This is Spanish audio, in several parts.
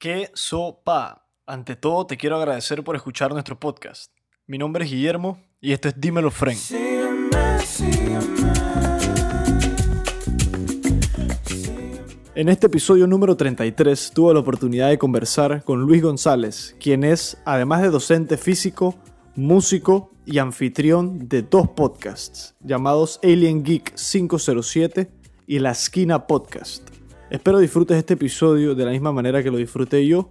¿Qué sopa? Ante todo, te quiero agradecer por escuchar nuestro podcast. Mi nombre es Guillermo y esto es Dímelo Fren. En este episodio número 33 tuve la oportunidad de conversar con Luis González, quien es, además de docente físico, músico y anfitrión de dos podcasts llamados Alien Geek 507 y La Esquina Podcast. Espero disfrutes este episodio de la misma manera que lo disfruté yo.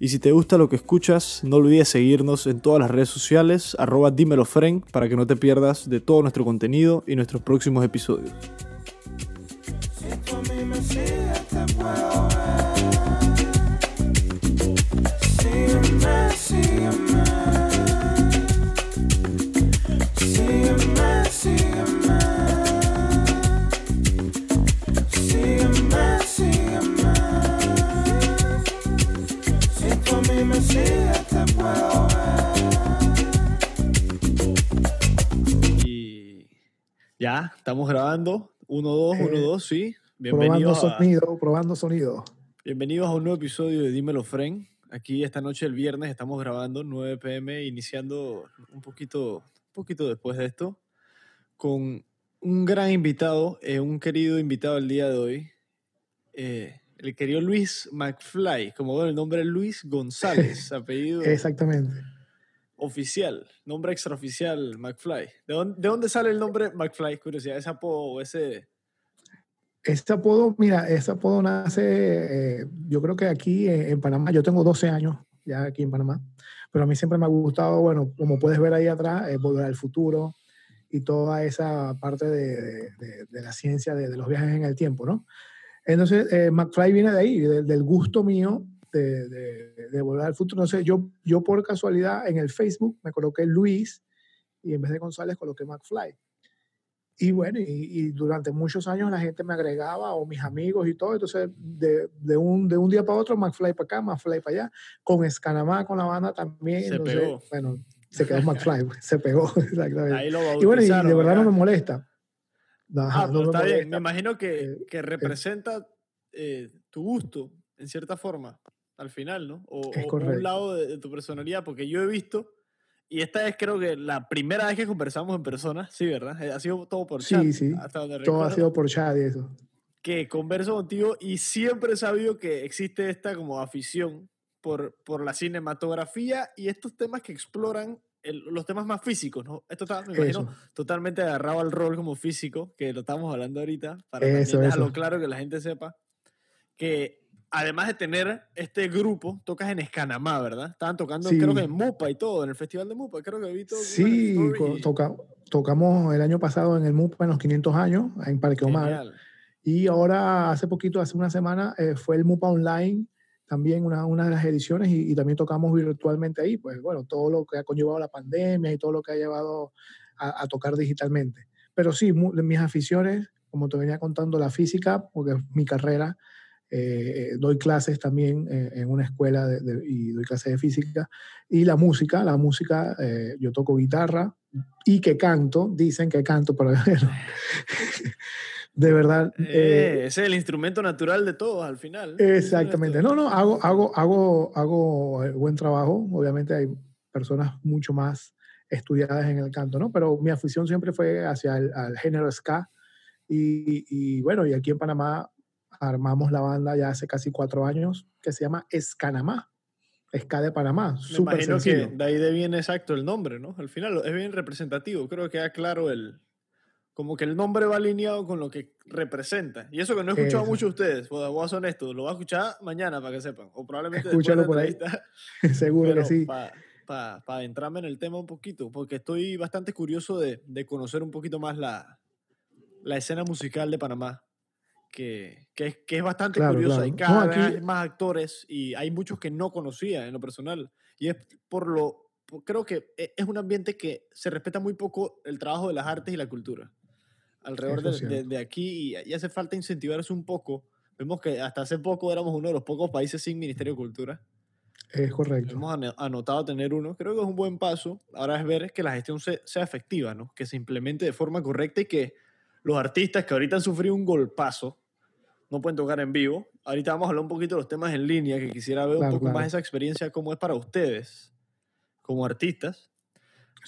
Y si te gusta lo que escuchas, no olvides seguirnos en todas las redes sociales, arroba dímelofren, para que no te pierdas de todo nuestro contenido y nuestros próximos episodios. Ya, estamos grabando. 1, 2, 1, 2, sí. Probando Bienvenidos a, sonido, probando sonido. bienvenidos a un nuevo episodio de Dímelo Fren. Aquí esta noche, el viernes, estamos grabando 9 pm, iniciando un poquito, un poquito después de esto, con un gran invitado, eh, un querido invitado el día de hoy, eh, el querido Luis McFly, como bueno, el nombre es Luis González, apellido Exactamente. Oficial, nombre extraoficial McFly. ¿De dónde, de dónde sale el nombre McFly? Curiosidad, ese apodo o ese... Este apodo, mira, este apodo nace, eh, yo creo que aquí en, en Panamá, yo tengo 12 años ya aquí en Panamá, pero a mí siempre me ha gustado, bueno, como puedes ver ahí atrás, eh, Volver al Futuro y toda esa parte de, de- de- la ciencia de, los viajes en el tiempo, ¿no? Entonces, eh, McFly viene de ahí, del gusto mío de, de- de Volver al Futuro. Entonces, yo, yo por casualidad en el Facebook me coloqué Luis y en vez de González coloqué McFly. Y bueno, y, y durante muchos años la gente me agregaba, o mis amigos y todo, entonces de, de un, de un día para otro, McFly para acá, McFly para allá, con Escanamá, con la banda también. Se entonces, pegó. Bueno, se quedó McFly, se pegó, exactamente. Ahí lo Y bueno, y de verdad no me molesta. No, Ah, no pero me está bien. Me imagino que, Eh, que representa eh, tu gusto, en cierta forma, al final, ¿no? O, Es o- un lado de, de tu personalidad, porque yo he visto, y esta es creo que la primera vez que conversamos en persona, sí, ¿verdad? Eh, Ha sido todo por chat, Sí, sí. hasta donde Todo ha recuerdo, sido por chat y eso. que converso contigo y siempre he sabido que existe esta como afición por, por la cinematografía y estos temas que exploran el- los temas más físicos, ¿no? Esto está, me imagino, Eso. totalmente agarrado al rol como físico, que lo estamos hablando ahorita, para Eso, también dejarlo eso. claro que la gente sepa que además de tener este grupo, tocas en Escanamá, ¿verdad? Estaban tocando, creo Sí. que en Mupa y todo, en el Festival de Mupa, creo que he visto. Sí, y- toca- tocamos el año pasado en el MUPA en los 500 años, en Parque Omar. Genial. Y ahora, hace poquito, hace una semana, eh, fue el MUPA Online, también una, una de las ediciones, y, y también tocamos virtualmente ahí. Pues bueno, todo lo que ha conllevado la pandemia y todo lo que ha llevado a, a tocar digitalmente. Pero sí, mis aficiones, como te venía contando, la física, porque es mi carrera. Eh, doy clases también eh, en una escuela de- de- y doy clases de física. Y la música, la música, eh, yo toco guitarra y que canto, dicen que canto, pero de verdad. Eh, eh, ese es el instrumento natural de todos al final. Exactamente. No, no, hago, hago, hago, hago eh, buen trabajo. Obviamente hay personas mucho más estudiadas en el canto, ¿no? Pero mi afición siempre fue hacia el al género ska. Y, y bueno, y aquí en Panamá armamos la banda ya hace casi cuatro años que se llama Escanamá. Ska de Panamá. Súper imagino sencillo. que de ahí de viene exacto el nombre, ¿no? Al final es bien representativo. Creo que queda claro el. Como que el nombre va alineado con lo que representa. Y eso que no he escuchado mucho de ustedes, voy a ser honesto, lo voy a escuchar mañana para que sepan. O probablemente Escúchalo por ahí. Seguro que sí. Para adentrarme en el tema un poquito, porque estoy bastante curioso de, de conocer un poquito más la, la escena musical de Panamá, que, que, es, que es bastante Claro, curiosa. Y claro. cada No, vez aquí- hay más actores y hay muchos que no conocía en lo personal. Y es por lo. por- creo que e- es un ambiente que se respeta muy poco el trabajo de las artes y la cultura alrededor de, de- de aquí y, y hace falta incentivar eso un poco. Vemos que hasta hace poco éramos uno de los pocos países sin Ministerio de Cultura. Es correcto. Hemos anotado tener uno. Creo que es un buen paso. Ahora es ver que la gestión se- sea efectiva, ¿no? que se implemente de forma correcta y que los artistas que ahorita han sufrido un golpazo no pueden tocar en vivo ahorita vamos a hablar un poquito de los temas en línea, que quisiera ver un poco más esa experiencia, cómo es para ustedes, como artistas.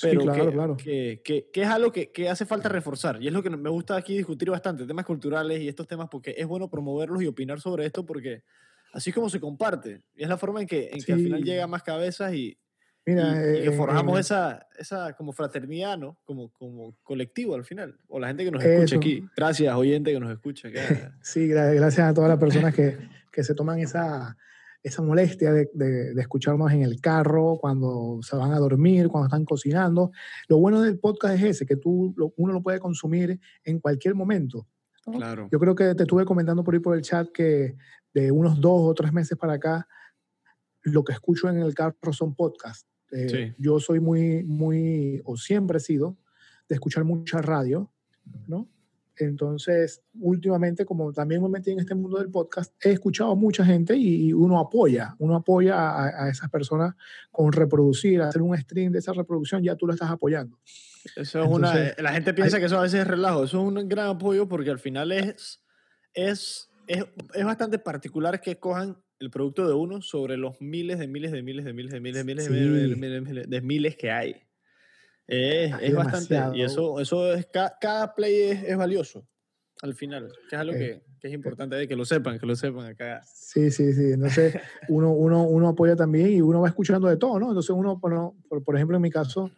Pero sí, claro, que, claro. Que, que, es algo que, que, hace falta reforzar. Y es lo que me gusta aquí discutir bastante, temas culturales y estos temas, porque es bueno promoverlos y opinar sobre esto, porque así es como se comparte. Y es la forma en que, en que al final llega más cabezas y, Mira, y, que eh, forjamos eh, esa, esa como fraternidad, ¿no? Como, como colectivo al final. O la gente que nos escucha aquí. Gracias, oyente que nos escucha. sí, gracias a todas las personas que, que se toman esa, esa molestia de, de, escucharnos en el carro, cuando se van a dormir, cuando están cocinando. Lo bueno del podcast es ese, que tú, uno lo puede consumir en cualquier momento. Claro. Yo creo que te estuve comentando por ahí por el chat que de unos dos o tres meses para acá, lo que escucho en el carro son podcasts. Eh, yo soy muy, muy, o siempre he sido, de escuchar mucha radio, ¿no? Entonces, últimamente, como también me metí en este mundo del podcast, he escuchado a mucha gente y uno apoya, uno apoya a, a, esas personas con reproducir, hacer un stream de esa reproducción, ya tú lo estás apoyando. Eso es una, la gente piensa que eso a veces es relajo, eso es un gran apoyo porque al final es, es, es, es bastante particular que cojan el producto de uno sobre los miles de miles de miles de miles de miles de miles de miles de miles que hay. Es, es bastante. Y eso, eso es, cada, play es, valioso al final, que es algo que, que, es importante que lo sepan, que lo sepan acá. Sí, sí, sí. Entonces, uno, uno, uno apoya también y uno va escuchando de todo, ¿no? Entonces, uno, por, por ejemplo, en mi caso,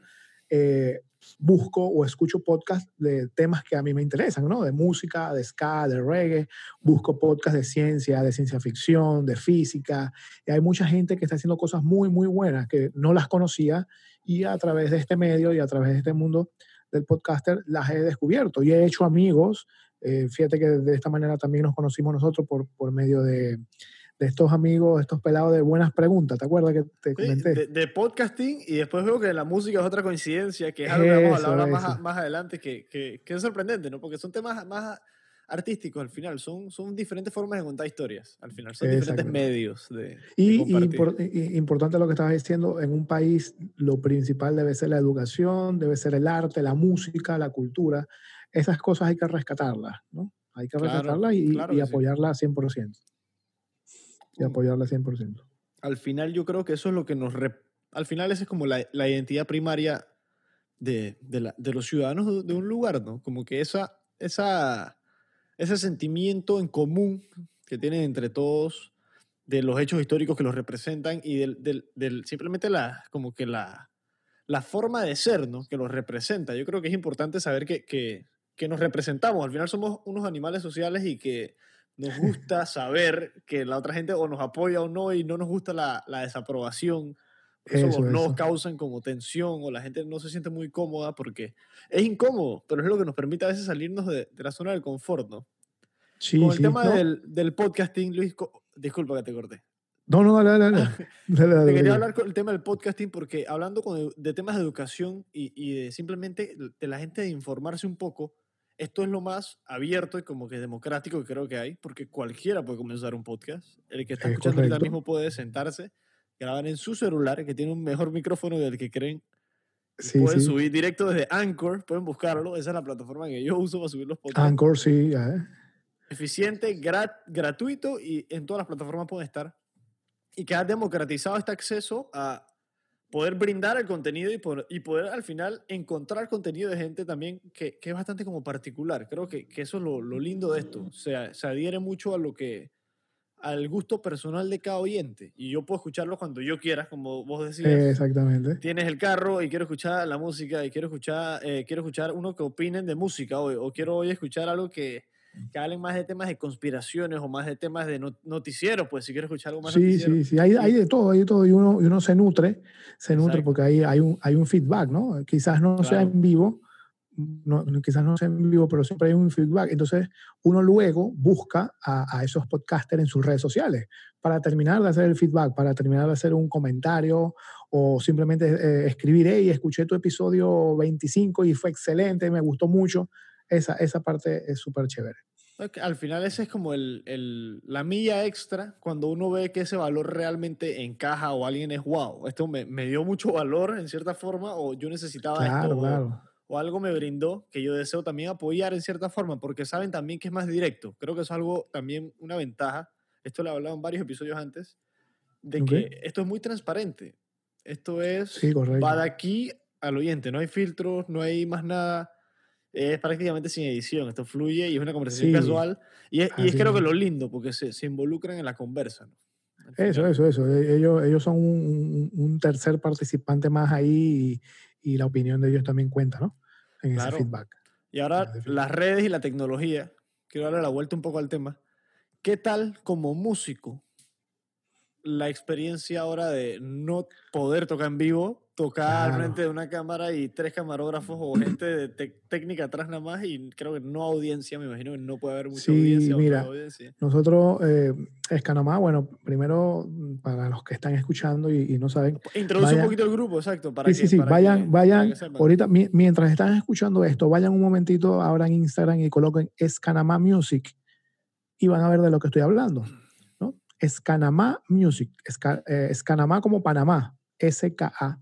eh, busco o escucho podcasts de temas que a mí me interesan, ¿no? De música, de ska, de reggae, busco podcasts de ciencia, de ciencia ficción, de física. Y hay mucha gente que está haciendo cosas muy, muy buenas que no las conocía y a través de este medio y a través de este mundo del podcaster las he descubierto y he hecho amigos. Eh, fíjate que de esta manera también nos conocimos nosotros por, por medio de, de estos amigos, estos pelados de buenas preguntas, ¿te acuerdas que te comenté? de, podcasting y después veo que la música es otra coincidencia, que es algo que vamos a hablar más, más, adelante, que, que, que, es sorprendente, ¿no? Porque son temas más artísticos al final, son, son diferentes formas de contar historias, al final, son diferentes medios de... Y, y, importante lo que estabas diciendo, en un país lo principal debe ser la educación, debe ser el arte, la música, la cultura, esas cosas hay que rescatarlas, ¿no? Hay que rescatarlas y, y apoyarlas 100% y apoyarla 100%. Al final yo creo que eso es lo que nos... Al final esa es como la, la identidad primaria de, de, la, de, los ciudadanos de un lugar, ¿no? Como que esa, esa, ese sentimiento en común que tienen entre todos de los hechos históricos que los representan y del, del, del, simplemente la, como que la, la forma de ser ¿no? que los representa. Yo creo que es importante saber que, que, que nos representamos. Al final somos unos animales sociales y que nos gusta saber que la otra gente o nos apoya o no y no nos gusta la, la desaprobación. Eso, nos causan como tensión o la gente no se siente muy cómoda porque es incómodo, pero es lo que nos permite a veces salirnos de, de la zona del confort, ¿no? Sí, Con el tema del, del, podcasting, Luis, disculpa que te corté. No, no, dale, dale. dale. te quería hablar con el tema del podcasting porque hablando con, de temas de educación y, y de simplemente de la gente de informarse un poco, esto es lo más abierto y como que democrático que creo que hay, porque cualquiera puede comenzar un podcast. El que está escuchando ahorita mismo puede sentarse, grabar en su celular, que tiene un mejor micrófono del que creen. Sí, pueden subir directo desde Anchor, pueden buscarlo. Esa es la plataforma que yo uso para subir los podcasts. Anchor, sí, ya. Eficiente, gratuito y en todas las plataformas pueden estar. Y que ha democratizado este acceso a poder brindar el contenido y poder, y poder al final encontrar contenido de gente también que, que es bastante como particular. Creo que, que eso es lo, lo, lindo de esto. O sea, se adhiere mucho a lo que al gusto personal de cada oyente y yo puedo escucharlo cuando yo quiera, como vos decías. exactamente. Tienes el carro y quiero escuchar la música y quiero escuchar eh, quiero escuchar uno que opinen de música o, o quiero hoy escuchar algo que que hablen más de temas de conspiraciones o más de temas de noticieros, pues si quieres escuchar algo más Sí, sí, sí, hay, hay, de todo, hay de todo, y uno, y uno se nutre, se nutre porque ahí hay un, hay un feedback, ¿no? Quizás no sea en vivo, no, quizás no sea en vivo, pero siempre hay un feedback. Entonces, uno luego busca a, a, esos podcasters en sus redes sociales para terminar de hacer el feedback, para terminar de hacer un comentario o simplemente eh, escribir, hey, escuché tu episodio 25 y fue excelente, me gustó mucho. Esa, esa parte es súper chévere. Al final ese es como el, el, la milla extra cuando uno ve que ese valor realmente encaja o alguien es wow, esto me, me dio mucho valor en cierta forma o yo necesitaba esto o, o, algo me brindó que yo deseo también apoyar en cierta forma porque saben también que es más directo. Creo que es algo también una ventaja esto lo he hablado en varios episodios antes, de que esto es muy transparente. Esto es, va de aquí al oyente, no hay filtros, no hay más nada es prácticamente sin edición. Esto fluye y es una conversación casual. Y es, y es creo que lo lindo, porque se, se involucran en la conversa. Eso, eso, eso. E, ellos, ellos son un, un tercer participante más ahí y, y, la opinión de ellos también cuenta, ¿no? En ese feedback. Y ahora las redes y la tecnología. Quiero darle la vuelta un poco al tema. ¿Qué tal como músico la experiencia ahora de no poder tocar en vivo tocar al frente de una cámara y tres camarógrafos o gente de técnica atrás nada más y creo que no audiencia, me imagino que no puede haber mucha audiencia. Mira, nosotros, eh, Escanamá, bueno, primero para los que están escuchando y, no saben. Introduce un poquito el grupo, exacto. Para sí, sí, vayan, vayan, ahorita mientras están escuchando esto, vayan un momentito, abran Instagram y coloquen Escanamá Music y van a ver de lo que estoy hablando. Escanamá Music, eh, Escanamá como Panamá, S-K-A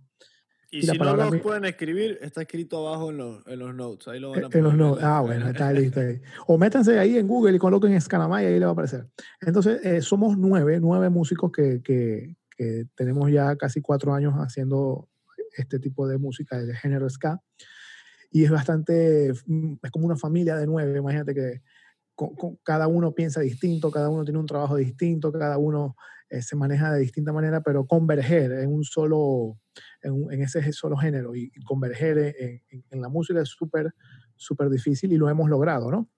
y, si no lo pueden escribir, está escrito abajo en los, en los notes. Ahí lo van a en los notes. Ah, bueno, está listo ahí. O métanse ahí en Google y coloquen Escanamá y ahí le va a aparecer. Entonces, eh, somos nueve, nueve músicos que, que, que, tenemos ya casi cuatro años haciendo este tipo de música de género ska. Y es bastante, es como una familia de nueve. Imagínate que cada uno piensa distinto, cada uno tiene un trabajo distinto, cada uno eh, se maneja de distinta manera, pero converger en un solo, en, ese solo género y, converger en, la música es súper, súper difícil y lo hemos logrado, ¿no?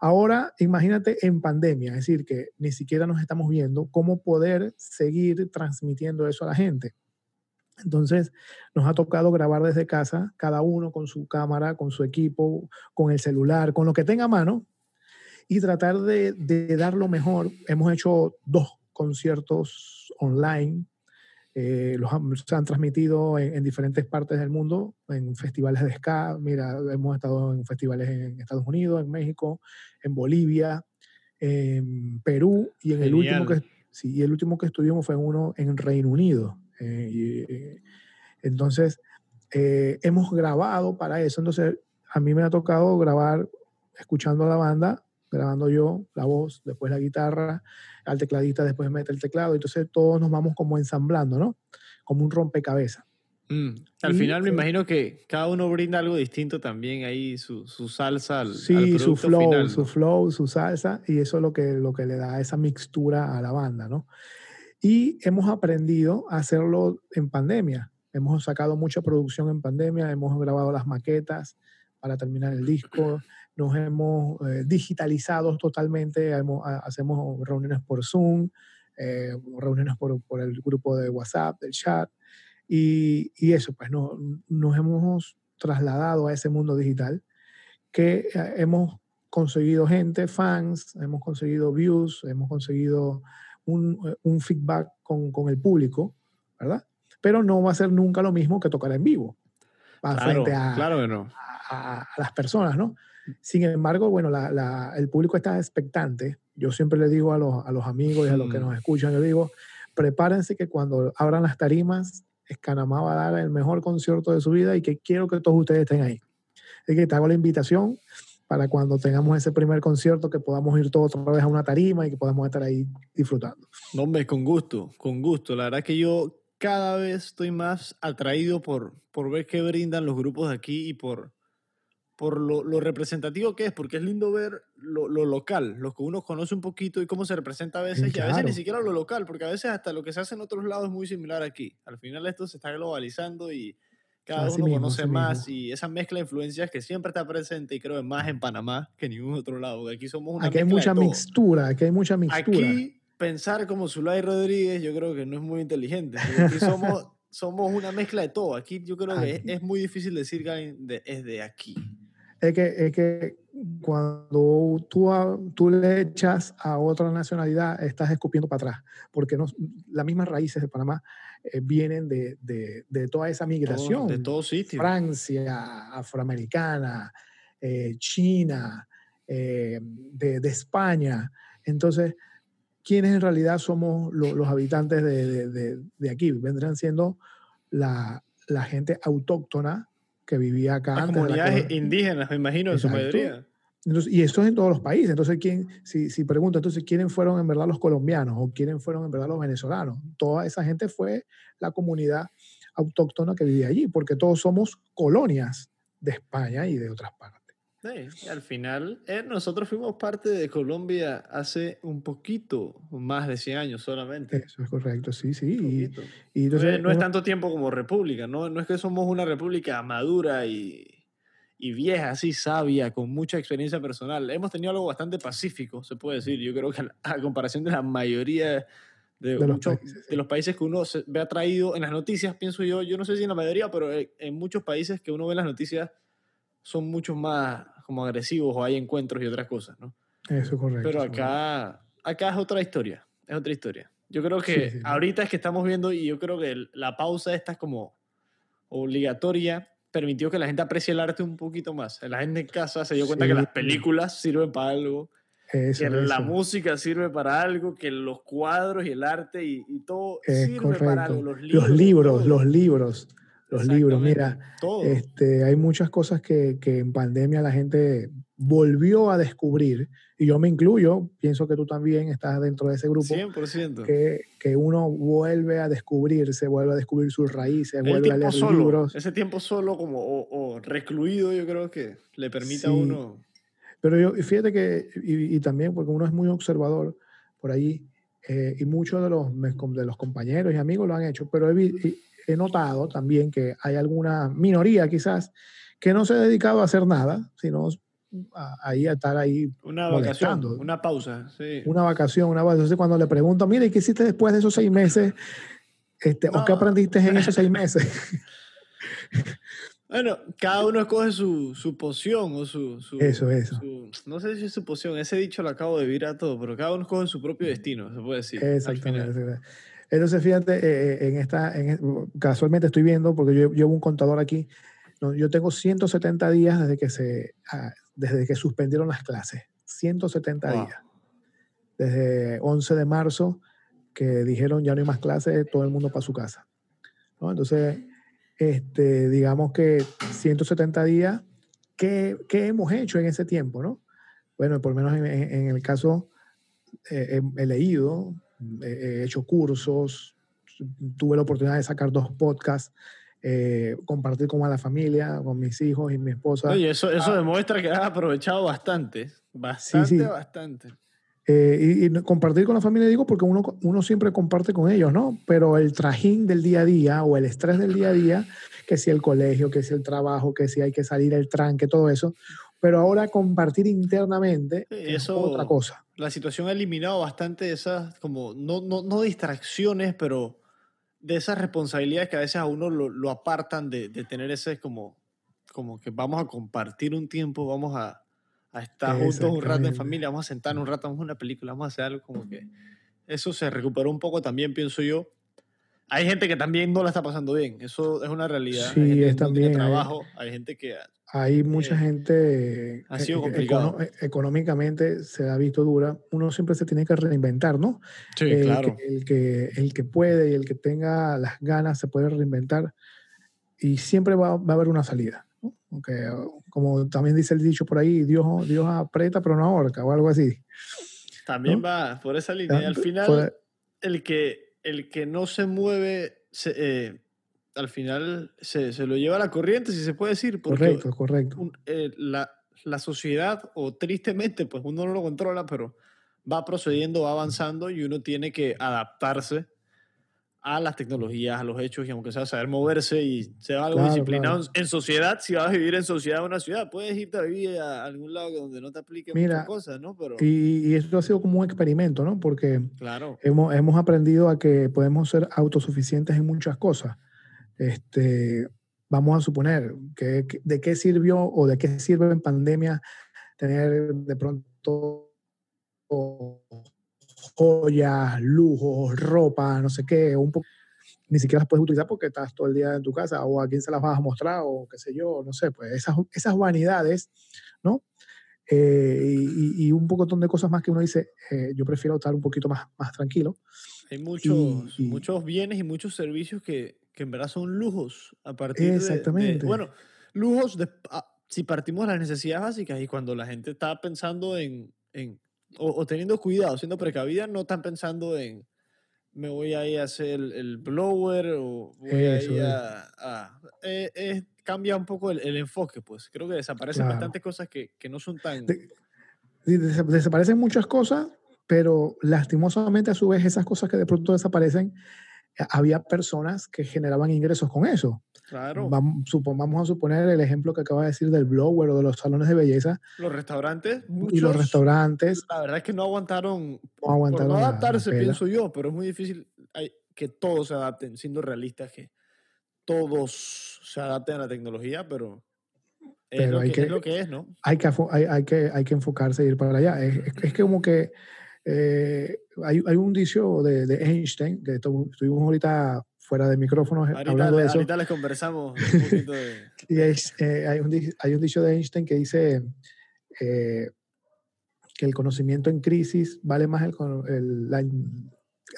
Ahora, imagínate en pandemia, es decir, que ni siquiera nos estamos viendo, cómo poder seguir transmitiendo eso a la gente. Entonces, nos ha tocado grabar desde casa, cada uno con su cámara, con su equipo, con el celular, con lo que tenga a mano, y tratar de, de dar lo mejor. Hemos hecho dos conciertos online. Eh, los han, se han transmitido en, diferentes partes del mundo, en festivales de ska. Mira, hemos estado en festivales en Estados Unidos, en México, en Bolivia, en Perú y en el último que sí, el último que estuvimos fue uno en Reino Unido. Eh, eh, entonces, hemos grabado para eso. Entonces, a mí me ha tocado grabar escuchando a la banda grabando yo la voz, después la guitarra, al tecladista después mete el teclado, entonces todos nos vamos como ensamblando, ¿no? Como un rompecabezas. Mm. Al final me eh, imagino que cada uno brinda algo distinto también ahí, su, su salsa al, sí, su flow, su flow, su salsa, y eso es lo que, lo que le da esa mixtura a la banda, ¿no? Y hemos aprendido a hacerlo en pandemia. Hemos sacado mucha producción en pandemia, hemos grabado las maquetas para terminar el disco nos hemos eh, digitalizado totalmente, hacemos reuniones por Zoom, eh, reuniones por, por, el grupo de WhatsApp, del chat, y, y eso, pues no, nos hemos trasladado a ese mundo digital que eh, hemos conseguido gente, fans, hemos conseguido views, hemos conseguido un, un feedback con, con, el público, ¿verdad? Pero no va a ser nunca lo mismo que tocar en vivo. Claro, frente a, claro que no. a, a, las personas, ¿no? Sin embargo, bueno, el público está expectante. Yo siempre le digo a los, a los amigos y a los que mm. nos escuchan, yo digo, prepárense que cuando abran las tarimas, Escanamá va a dar el mejor concierto de su vida y que quiero que todos ustedes estén ahí. Así que te hago la invitación para cuando tengamos ese primer concierto que podamos ir todos otra vez a una tarima y que podamos estar ahí disfrutando. No, hombre, con gusto, con gusto. La verdad que yo cada vez estoy más atraído por, por ver qué brindan los grupos de aquí y por, por lo, lo, representativo que es, porque es lindo ver lo, lo, local, lo que uno conoce un poquito y cómo se representa a veces, y a veces ni siquiera lo local, porque a veces hasta lo que se hace en otros lados es muy similar aquí. Al final esto se está globalizando y cada uno conoce más y esa mezcla de influencias que siempre está presente y creo que más en Panamá que en ningún otro lado, aquí somos una Aquí hay mucha mixtura, aquí hay mucha mixtura. Aquí pensar como Zulay Rodríguez yo creo que no es muy inteligente, aquí somos, somos una mezcla de todo, aquí yo creo que es, es, muy difícil decir que es de aquí es que, es que cuando tú, tú le echas a otra nacionalidad, estás escupiendo para atrás, porque no, las mismas raíces de Panamá eh, vienen de, de, de, toda esa migración. de todos sitios. Francia, afroamericana, eh, China, eh, de, de, España. Entonces, ¿quiénes en realidad somos los habitantes de, de, aquí? Vendrán siendo la, la gente autóctona que vivía acá. Las comunidades indígenas, me imagino, en su mayoría. y eso es en todos los países. Entonces, ¿quién, si, si pregunto, entonces, ¿quiénes fueron en verdad los colombianos o quiénes fueron en verdad los venezolanos? Toda esa gente fue la comunidad autóctona que vivía allí, porque todos somos colonias de España y de otras partes. Sí, al final eh, nosotros fuimos parte de Colombia hace un poquito, más de 100 años solamente. Eso es correcto, sí, sí. Y, entonces, no, es tanto tiempo como república, ¿no? no es que somos una república madura y, y vieja, así sabia, con mucha experiencia personal. Hemos tenido algo bastante pacífico, se puede decir. Yo creo que a, comparación de la mayoría de, muchos, de los países que uno se ve atraído en las noticias, pienso yo, yo no sé si en la mayoría, pero en muchos países que uno ve en las noticias son mucho más como agresivos o hay encuentros y otras cosas, ¿no? Eso es correcto. Pero acá, acá es otra historia, es otra historia. Yo creo que ahorita es que estamos viendo y yo creo que la pausa esta es como obligatoria, permitió que la gente aprecie el arte un poquito más. La gente en casa se dio cuenta que las películas sirven para algo, que la música sirve para algo, que los cuadros y el arte y, todo sirve para algo. Los libros, los libros, los libros los libros. Mira, este, hay muchas cosas que, que, en pandemia la gente volvió a descubrir, y yo me incluyo, pienso que tú también estás dentro de ese grupo. 100%. Que, que uno vuelve a descubrirse, vuelve a descubrir sus raíces, vuelve a leer libros. Ese tiempo solo como, o, recluido, yo creo que le permite a uno... Pero yo, fíjate que, y, también porque uno es muy observador por allí, eh, y muchos de los, de los compañeros y amigos lo han hecho, pero he, he notado también que hay alguna minoría quizás que no se ha dedicado a hacer nada, sino a, ahí a estar ahí una vacación, una pausa, sí. Una vacación, una pausa. Entonces cuando le pregunto, mire, ¿qué hiciste después de esos seis meses? Este, ¿O qué aprendiste en esos seis meses? Bueno, cada uno escoge su, su poción o su, su Eso, eso. no sé si es su poción, ese dicho lo acabo de vir a todo, pero cada uno escoge su propio destino, se puede decir. Exactamente. Entonces, fíjate, eh, eh, en esta, en, casualmente estoy viendo, porque yo llevo un contador aquí, yo tengo 170 días desde que, se, ah, desde que suspendieron las clases. 170 días. Desde 11 de marzo, que dijeron ya no hay más clases, todo el mundo para su casa. Entonces, este, digamos que 170 días, ¿qué, ¿qué, hemos hecho en ese tiempo? ¿no? Bueno, por lo menos en, el caso, eh, he leído, he hecho cursos, tuve la oportunidad de sacar dos podcasts, eh, compartir con la familia, con mis hijos y mi esposa. Oye, eso, eso ah. demuestra que has aprovechado bastante, bastante, bastante. Eh, y, compartir con la familia digo porque uno, uno siempre comparte con ellos, ¿no? Pero el trajín del día a día o el estrés del día a día, que si el colegio, que si el trabajo, que si hay que salir el tranque, todo eso, pero ahora compartir internamente es otra cosa. La situación ha eliminado bastante esas, como, no, no, no distracciones, pero de esas responsabilidades que a veces a uno lo, lo apartan de, de, tener ese como, como que vamos a compartir un tiempo, vamos a, a estar juntos un rato en familia, vamos a sentarnos un rato, vamos a una película, vamos a hacer algo como que eso se recuperó un poco también, pienso yo. Hay gente que también no la está pasando bien, eso es una realidad. Sí, es también. trabajo, hay gente que hay mucha gente ha sido complicado. económicamente se ha visto dura. Uno siempre se tiene que reinventar, ¿no? Sí, claro. el, que, el que puede y el que tenga las ganas se puede reinventar y siempre va, va a haber una salida. ¿no? Aunque, como también dice el dicho por ahí, Dios, Dios aprieta pero no ahorca o algo así. También va por esa línea. Y al final, el, que, el que no se mueve se, eh, al final se, se, lo lleva a la corriente, si se puede decir. correcto, correcto. Eh, la, la, sociedad, o tristemente, pues uno no lo controla, pero va procediendo, va avanzando y uno tiene que adaptarse a las tecnologías, a los hechos, y aunque sea saber moverse y sea algo disciplinado en sociedad, si vas a vivir en sociedad en una ciudad, puedes irte a vivir a algún lado donde no te aplique muchas cosas, ¿no? Pero... Y, y, esto ha sido como un experimento, ¿no? Porque claro. hemos, hemos aprendido a que podemos ser autosuficientes en muchas cosas este, vamos a suponer, que, ¿de qué sirvió o de qué sirve en pandemia tener de pronto joyas, lujos, ropa, no sé qué, un poco, ni siquiera las puedes utilizar porque estás todo el día en tu casa o a quién se las vas a mostrar o qué sé yo, no sé, pues esas, esas vanidades, ¿no? Eh, y, y, un poco de cosas más que uno dice, eh, yo prefiero estar un poquito más, más tranquilo. Hay muchos, muchos bienes y muchos servicios que, que en verdad son lujos a partir Exactamente. De, bueno, lujos de, ah, si partimos de las necesidades básicas y cuando la gente está pensando en, en o, teniendo cuidado, siendo precavida, no están pensando en me voy a ir a hacer el, blower o voy a ir a... Eh, cambia un poco el, enfoque, pues. Creo que desaparecen bastantes cosas que, que, no son tan... desaparecen muchas cosas, pero lastimosamente a su vez esas cosas que de pronto desaparecen, eh, había personas que generaban ingresos con eso. Claro. Vamos, vamos a suponer el ejemplo que acaba de decir del blower o de los salones de belleza. Los restaurantes. y los restaurantes. La verdad es que no aguantaron. No aguantaron. no adaptarse, pienso yo, pero es muy difícil que todos se adapten, siendo realistas, que todos se adapten a la tecnología, pero. Es, lo, que, es lo que es, ¿no? Hay que, hay, hay que, hay que enfocarse e ir para allá. Es, es, que como que eh, hay, hay, un dicho de, de Einstein, que estuvimos ahorita fuera de micrófonos ahorita, hablando de eso. Ahorita les conversamos un poquito de... y eh, hay, un, hay, un, dicho de Einstein que dice eh, que el conocimiento en crisis vale más el, el la,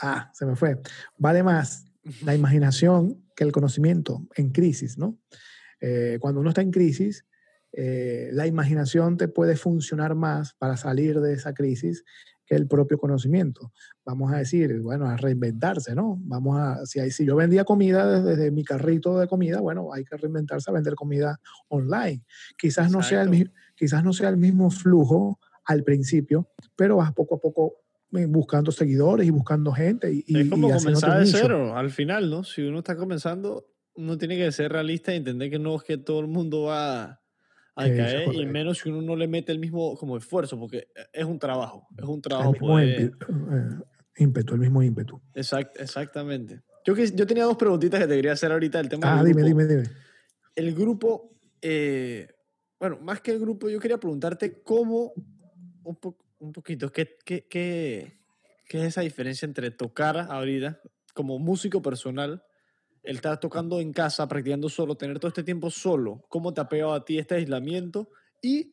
ah, se me fue, vale más la imaginación que el conocimiento en crisis, ¿no? Eh, cuando uno está en crisis, la imaginación te puede funcionar más para salir de esa crisis que el propio conocimiento. Vamos a decir, bueno, a reinventarse, ¿no? Vamos a, si, hay, si yo vendía comida desde, mi carrito de comida, bueno, hay que reinventarse a vender comida online. Quizás no, sea el, quizás no sea el mismo flujo al principio, pero vas poco a poco eh, buscando seguidores y buscando gente. Y, es como comenzar de cero, al final, ¿no? Si uno está comenzando, uno tiene que ser realista y entender que no es que todo el mundo va a caer y menos si uno no le mete el mismo como esfuerzo, porque es un trabajo, es un trabajo. El mismo eh, ímpetu, el mismo ímpetu. Exact, exactamente. Yo, que, yo tenía dos preguntitas que te quería hacer ahorita del tema. Ah, dime, dime, dime. El grupo, eh, bueno, más que el grupo, yo quería preguntarte cómo, un, un poquito, ¿qué, qué, qué, qué es esa diferencia entre tocar ahorita como músico personal el estar tocando en casa, practicando solo, tener todo este tiempo solo, ¿cómo te ha pegado a ti este aislamiento? Y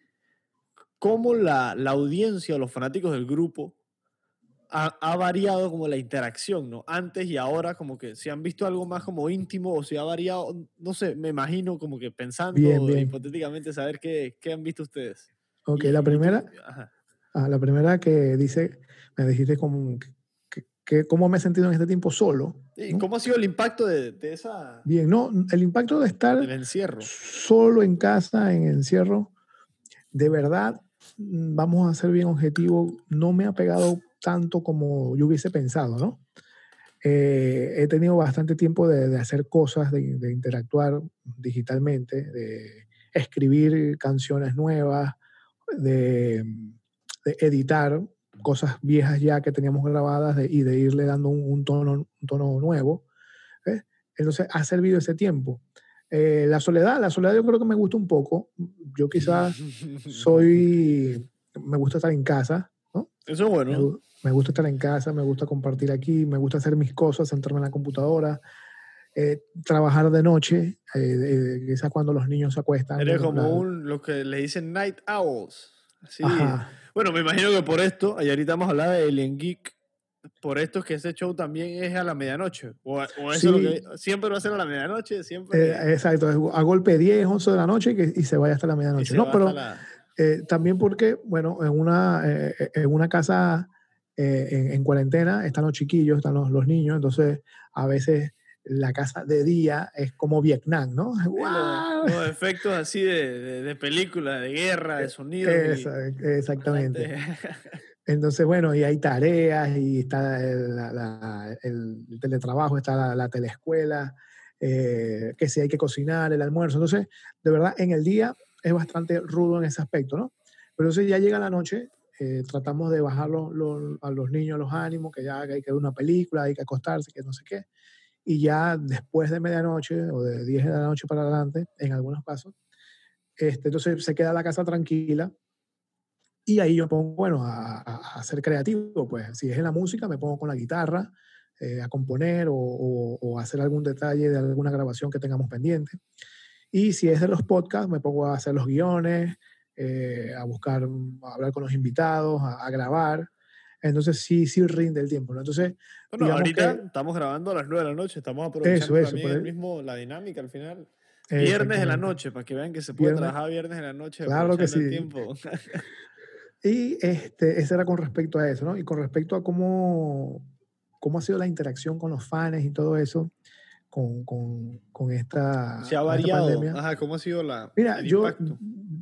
cómo la, la audiencia o los fanáticos del grupo ha, ha, variado como la interacción, ¿no? Antes y ahora, como que si han visto algo más como íntimo o si ha variado, no sé, me imagino como que pensando hipotéticamente saber qué, qué, han visto ustedes. Ok, la primera, ah, la primera que dice, me dijiste como cómo me he sentido en este tiempo solo. ¿Y cómo ha sido el impacto de, esa... Bien, no, el impacto de estar encierro. solo en casa, en encierro, de verdad, vamos a ser bien objetivos, no me ha pegado tanto como yo hubiese pensado, ¿no? Eh, he tenido bastante tiempo de, hacer cosas, de, de, interactuar digitalmente, de escribir canciones nuevas, de, de editar cosas viejas ya que teníamos grabadas y de irle dando un, tono, un tono nuevo. Entonces ha servido ese tiempo. Eh, la soledad, la soledad yo creo que me gusta un poco. Yo quizás soy, me gusta estar en casa, ¿no? Eso es bueno. Me, gusta estar en casa, me gusta compartir aquí, me gusta hacer mis cosas, sentarme en la computadora, eh, trabajar de noche, eh, quizás cuando los niños se acuestan. Eres como un, lo que le dicen night owls. Sí. Bueno, me imagino que por esto, y ahorita vamos a hablar de Alien Geek, por esto es que ese show también es a la medianoche. O, eso lo que, siempre va a ser a la medianoche, siempre. Eh, exacto, a golpe 10, 11 de la noche y, y se vaya hasta la medianoche. No, pero eh, también porque, bueno, en una, eh, en una casa en, en, cuarentena están los chiquillos, están los, los niños, entonces a veces la casa de día es como Vietnam, ¿no? Los, efectos así de, de, película, de guerra, de sonido. exactamente. Entonces, bueno, y hay tareas, y está el, teletrabajo, está la, teleescuela, eh, que si hay que cocinar, el almuerzo. Entonces, de verdad, en el día es bastante rudo en ese aspecto, ¿no? Pero entonces ya llega la noche, eh, tratamos de bajar a los niños los ánimos, que ya hay que ver una película, hay que acostarse, que no sé qué y ya después de medianoche o de 10 de la noche para adelante, en algunos casos, este, entonces se queda la casa tranquila y ahí yo pongo, bueno, a, a, ser creativo, pues si es en la música me pongo con la guitarra eh, a componer o, o, hacer algún detalle de alguna grabación que tengamos pendiente. Y si es de los podcasts, me pongo a hacer los guiones, eh, a buscar, a hablar con los invitados, a, a grabar. Entonces sí, sí rinde el tiempo, ¿no? Entonces, bueno, ahorita estamos grabando a las 9 de la noche, estamos aprovechando también el mismo, la dinámica al final. Viernes en la noche, para que vean que se puede trabajar viernes en la noche. Claro que sí. Tiempo. y este, ese era con respecto a eso, ¿no? Y con respecto a cómo, cómo ha sido la interacción con los fans y todo eso, con, con, con esta. Se ha variado. Ajá, ¿cómo ha sido la. Mira, yo,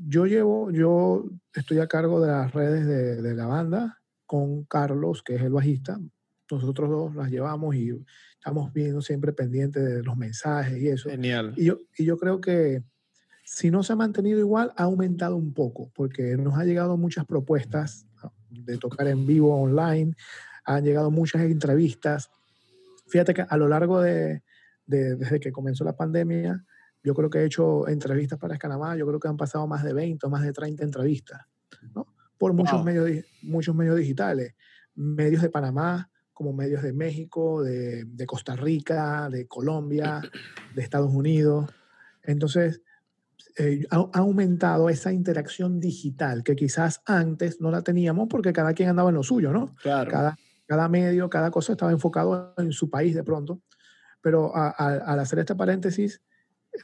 yo llevo, yo estoy a cargo de las redes de, de la banda con Carlos, que es el bajista. Nosotros dos las llevamos y estamos viendo siempre pendientes de los mensajes y eso. Genial. Y yo, y yo creo que si no se ha mantenido igual, ha aumentado un poco, porque nos ha llegado muchas propuestas de tocar en vivo online, han llegado muchas entrevistas. Fíjate que a lo largo de, desde que comenzó la pandemia, yo creo que he hecho entrevistas para Escanamá, yo creo que han pasado más de 20 o más de 30 entrevistas, ¿no? Por muchos, medios, muchos medios digitales, medios de Panamá, como medios de México, de, de, Costa Rica, de Colombia, de Estados Unidos. Entonces, eh, ha, aumentado esa interacción digital que quizás antes no la teníamos porque cada quien andaba en lo suyo, ¿no? Claro. Cada, cada medio, cada cosa estaba enfocado en su país de pronto. Pero al hacer este paréntesis,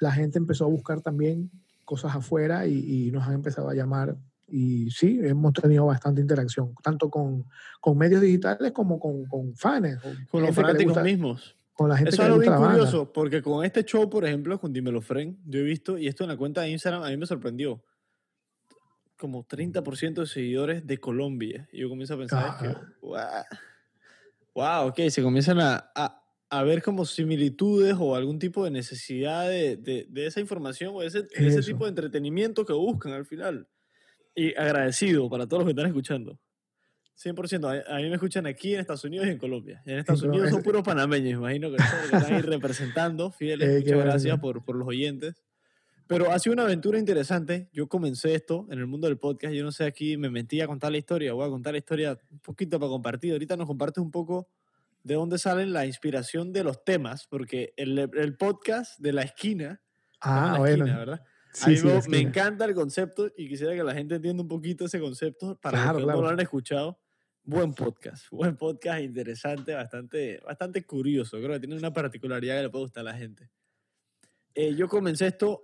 la gente empezó a buscar también cosas afuera y, y nos han empezado a llamar y sí, hemos tenido bastante interacción, tanto con, con medios digitales como con, con fans. Con, los fanáticos mismos. Con la gente Eso es algo bien curioso, porque con este show, por ejemplo, con Dímelo Fren, yo he visto, y esto en la cuenta de Instagram a mí me sorprendió, como 30% de seguidores de Colombia. Y yo comienzo a pensar, que, wow, wow, ok, se comienzan a, a, a, ver como similitudes o algún tipo de necesidad de, de, de esa información o de ese, de ese tipo de entretenimiento que buscan al final. Y agradecido para todos los que están escuchando. 100%. A, mí me escuchan aquí en Estados Unidos y en Colombia. En Estados Unidos son puros panameños, imagino que, están ahí representando. Fieles, muchas gracias por, por los oyentes. Pero ha sido una aventura interesante. Yo comencé esto en el mundo del podcast. Yo no sé, aquí me mentí a contar la historia. Voy a contar la historia un poquito para compartir. Ahorita nos compartes un poco de dónde sale la inspiración de los temas, porque el, el podcast de la esquina. Ah, bueno. ¿verdad? Me encanta el concepto y quisiera que la gente entienda un poquito ese concepto para los que no lo han escuchado. Buen podcast, buen podcast interesante, bastante, bastante curioso. Creo que tiene una particularidad que le puede gustar a la gente. Eh, yo comencé esto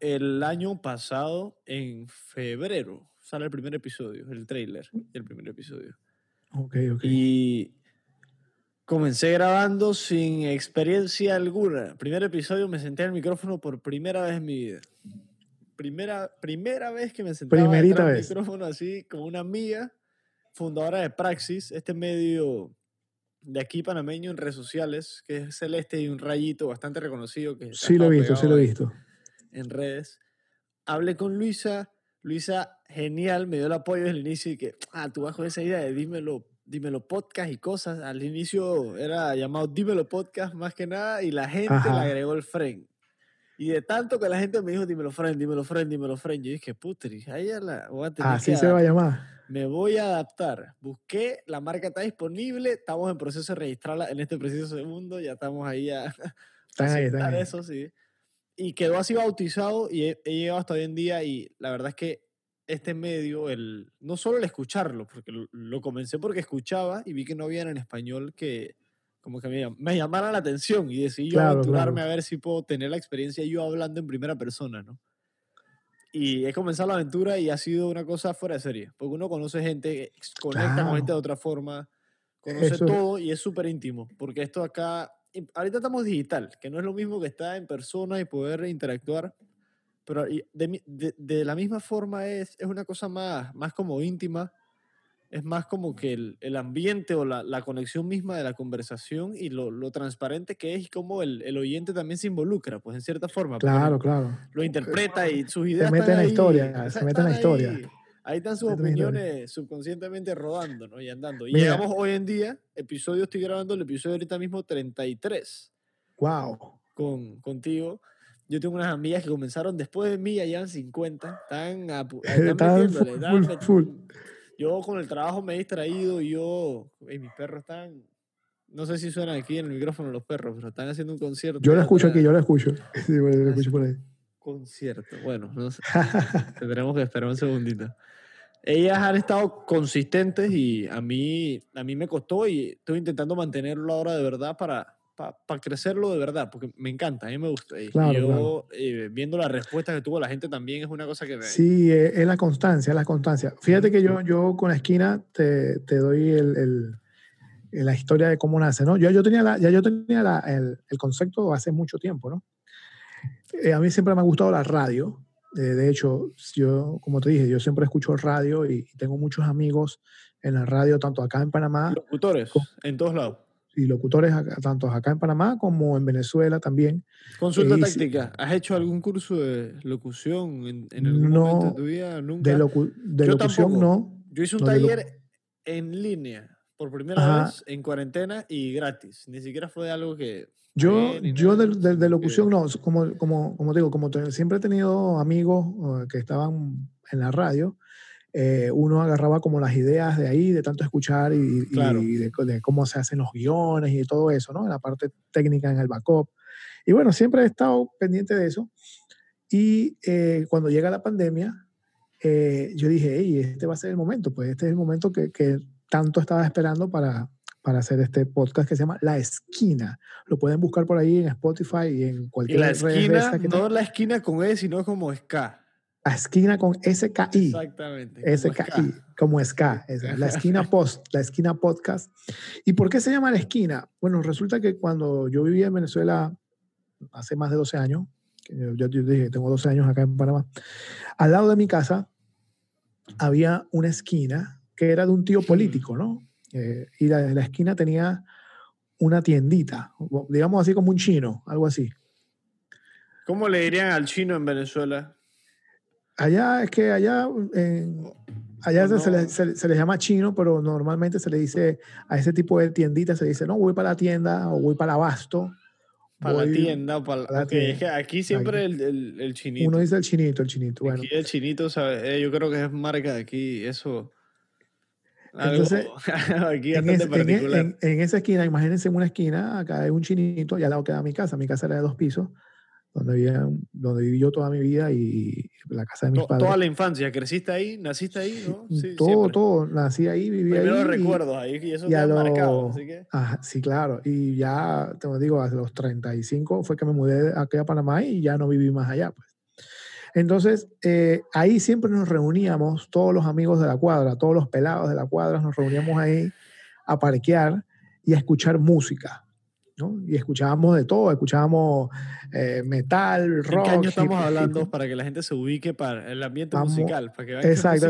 el año pasado, en febrero. Sale el primer episodio, el trailer del primer episodio. Ok, ok. Y comencé grabando sin experiencia alguna. Primer episodio me senté al micrófono por primera vez en mi vida primera, primera vez que me senté en el micrófono así, como una amiga, fundadora de Praxis, este medio de aquí panameño en redes sociales, que es celeste y un rayito bastante reconocido. Que sí lo he visto, sí lo he visto. En redes. Hablé con Luisa, Luisa, genial, me dio el apoyo desde el inicio y que, ah, tú bajo esa idea de dímelo, dímelo podcast y cosas. Al inicio era llamado dímelo podcast más que nada y la gente le agregó el frame. Y de tanto que la gente me dijo, dímelo, friend, dímelo, friend, dímelo, friend. Yo dije, putri, ahí ya la voy a tener Así se va a llamar. Me voy a adaptar. Busqué, la marca está disponible, estamos en proceso de registrarla en este preciso segundo, ya estamos ahí a, están ahí, están ahí. eso, sí. Y quedó así bautizado y he, llegado hasta hoy en día y la verdad es que este medio, el, no solo el escucharlo, porque lo, lo comencé porque escuchaba y vi que no había en español que como que me, me llamara la atención y decidí yo aventurarme a ver si puedo tener la experiencia yo hablando en primera persona, ¿no? Y he comenzado la aventura y ha sido una cosa fuera de serie, porque uno conoce gente, conecta con gente de otra forma, conoce todo y es súper íntimo, porque esto acá, ahorita estamos digital, que no es lo mismo que estar en persona y poder interactuar, pero de, de, de la misma forma es, es una cosa más, más como íntima, es más como que el, el ambiente o la, la, conexión misma de la conversación y lo, lo transparente que es y cómo el, el, oyente también se involucra, pues en cierta forma. Claro, claro. Lo interpreta y sus ideas. Se mete en la historia, se mete en la historia. Ahí, están sus opiniones subconscientemente rodando ¿no? y andando. Y llegamos hoy en día, episodio, estoy grabando el episodio ahorita mismo 33. ¡Wow! Con, contigo. Yo tengo unas amigas que comenzaron después de mí, ya llevan 50. Están, a, están, full, full. Yo con el trabajo me he distraído y yo, y mis perros están, no sé si suenan aquí en el micrófono los perros, pero están haciendo un concierto. Yo lo escucho aquí, yo lo escucho. Sí, bueno, yo lo escucho por ahí. Concierto, bueno, no sé. tendremos que esperar un segundito. Ellas han estado consistentes y a mí, a mí me costó y estoy intentando mantenerlo ahora de verdad para, para crecerlo de verdad, porque me encanta, a mí me gusta. Y yo, eh, viendo la respuesta que tuvo la gente también es una cosa que me... Sí, eh, es la constancia, es la constancia. Fíjate que yo, yo con la esquina te, te doy el, el, la historia de cómo nace, ¿no? Yo, yo tenía, la, ya yo tenía la, el, el, concepto hace mucho tiempo, ¿no? Eh, a mí siempre me ha gustado la radio. de hecho, yo, como te dije, yo siempre escucho radio y, tengo muchos amigos en la radio, tanto acá en Panamá. Locutores, en todos lados y locutores tanto acá en Panamá como en Venezuela también. Consulta táctica, ¿has hecho algún curso de locución en, en algún momento de tu vida? ¿Nunca? De, locución no. Yo hice un taller en línea por primera vez en cuarentena y gratis. Ni siquiera fue algo que... Yo, yo de, de, locución no, como, como, como digo, como siempre he tenido amigos uh, que estaban en la radio, eh, uno agarraba como las ideas de ahí, de tanto escuchar y, de, cómo se hacen los guiones y de todo eso, ¿no? La parte técnica en el backup. Y bueno, siempre he estado pendiente de eso. Y eh, cuando llega la pandemia, eh, yo dije, hey, este va a ser el momento, pues este es el momento que, que tanto estaba esperando para, para hacer este podcast que se llama La Esquina. Lo pueden buscar por ahí en Spotify y en cualquier y la esquina, no la esquina con E, sino como Ska. La esquina con SKI. Exactamente. SKI, como SK. La esquina post, la esquina podcast. ¿Y por qué se llama la esquina? Bueno, resulta que cuando yo vivía en Venezuela hace más de 12 años, yo, dije, tengo 12 años acá en Panamá, al lado de mi casa había una esquina que era de un tío político, ¿no? Eh, y la, la esquina tenía una tiendita, digamos así como un chino, algo así. ¿Cómo le dirían al chino en Venezuela? Allá es que allá, allá se, le, se, le, llama chino, pero normalmente se le dice a ese tipo de tienditas, se dice, no, voy para la tienda o voy para el abasto. Para la tienda o para, la tienda. Es que aquí siempre El, el, el, chinito. Uno dice el chinito, el chinito. Bueno. Aquí el chinito, ¿sabe? Eh, yo creo que es marca de aquí, eso. Entonces, aquí en, en, en, esa esquina, imagínense en una esquina, acá hay un chinito y al lado queda mi casa. Mi casa era de dos pisos donde, donde viví yo toda mi vida y la casa de mis padres. Toda la infancia, ¿creciste ahí? ¿Naciste ahí? ¿no? Sí, todo, todo. Nací ahí, viví Primero ahí. recuerdos ahí y eso te ha marcado, así que... sí, claro. Y ya, te lo digo, a los 35 fue que me mudé aquí a Panamá y ya no viví más allá, pues. Entonces, eh, ahí siempre nos reuníamos, todos los amigos de la cuadra, todos los pelados de la cuadra, nos reuníamos ahí a parquear y a escuchar música. Y escuchábamos de todo, escuchábamos eh, metal, rock. ¿En qué año estamos hablando para que la gente se ubique para el ambiente musical? Para que vean exacto,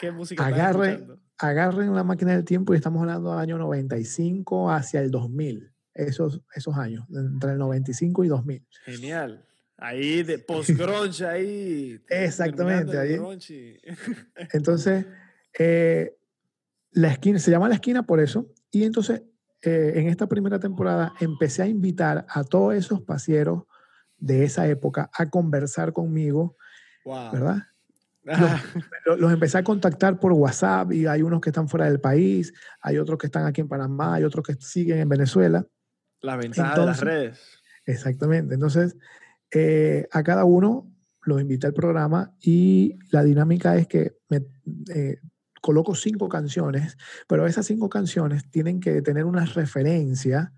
qué música, agarren, agarren la máquina del tiempo y estamos hablando del año 95 hacia el 2000. Esos, esos años, entre el 95 y 2000. Genial. Ahí de post-grunge, ahí. Exactamente. Ahí. Entonces, eh, la esquina, se llama la esquina por eso. Y entonces eh, en esta primera temporada empecé a invitar a todos esos pasieros de esa época a conversar conmigo, ¿verdad? Los, empecé a contactar por WhatsApp y hay unos que están fuera del país, hay otros que están aquí en Panamá, hay otros que siguen en Venezuela. La ventaja de las redes. Exactamente. Entonces, eh, a cada uno los invité al programa y la dinámica es que me, eh, coloco cinco canciones, pero esas cinco canciones tienen que tener una referencia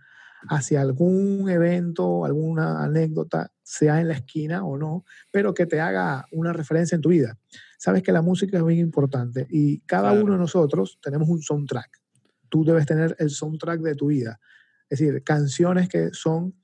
hacia algún evento, alguna anécdota, sea en la esquina o no, pero que te haga una referencia en tu vida. Sabes que la música es muy importante y cada uno de nosotros tenemos un soundtrack. Tú debes tener el soundtrack de tu vida. Es decir, canciones que son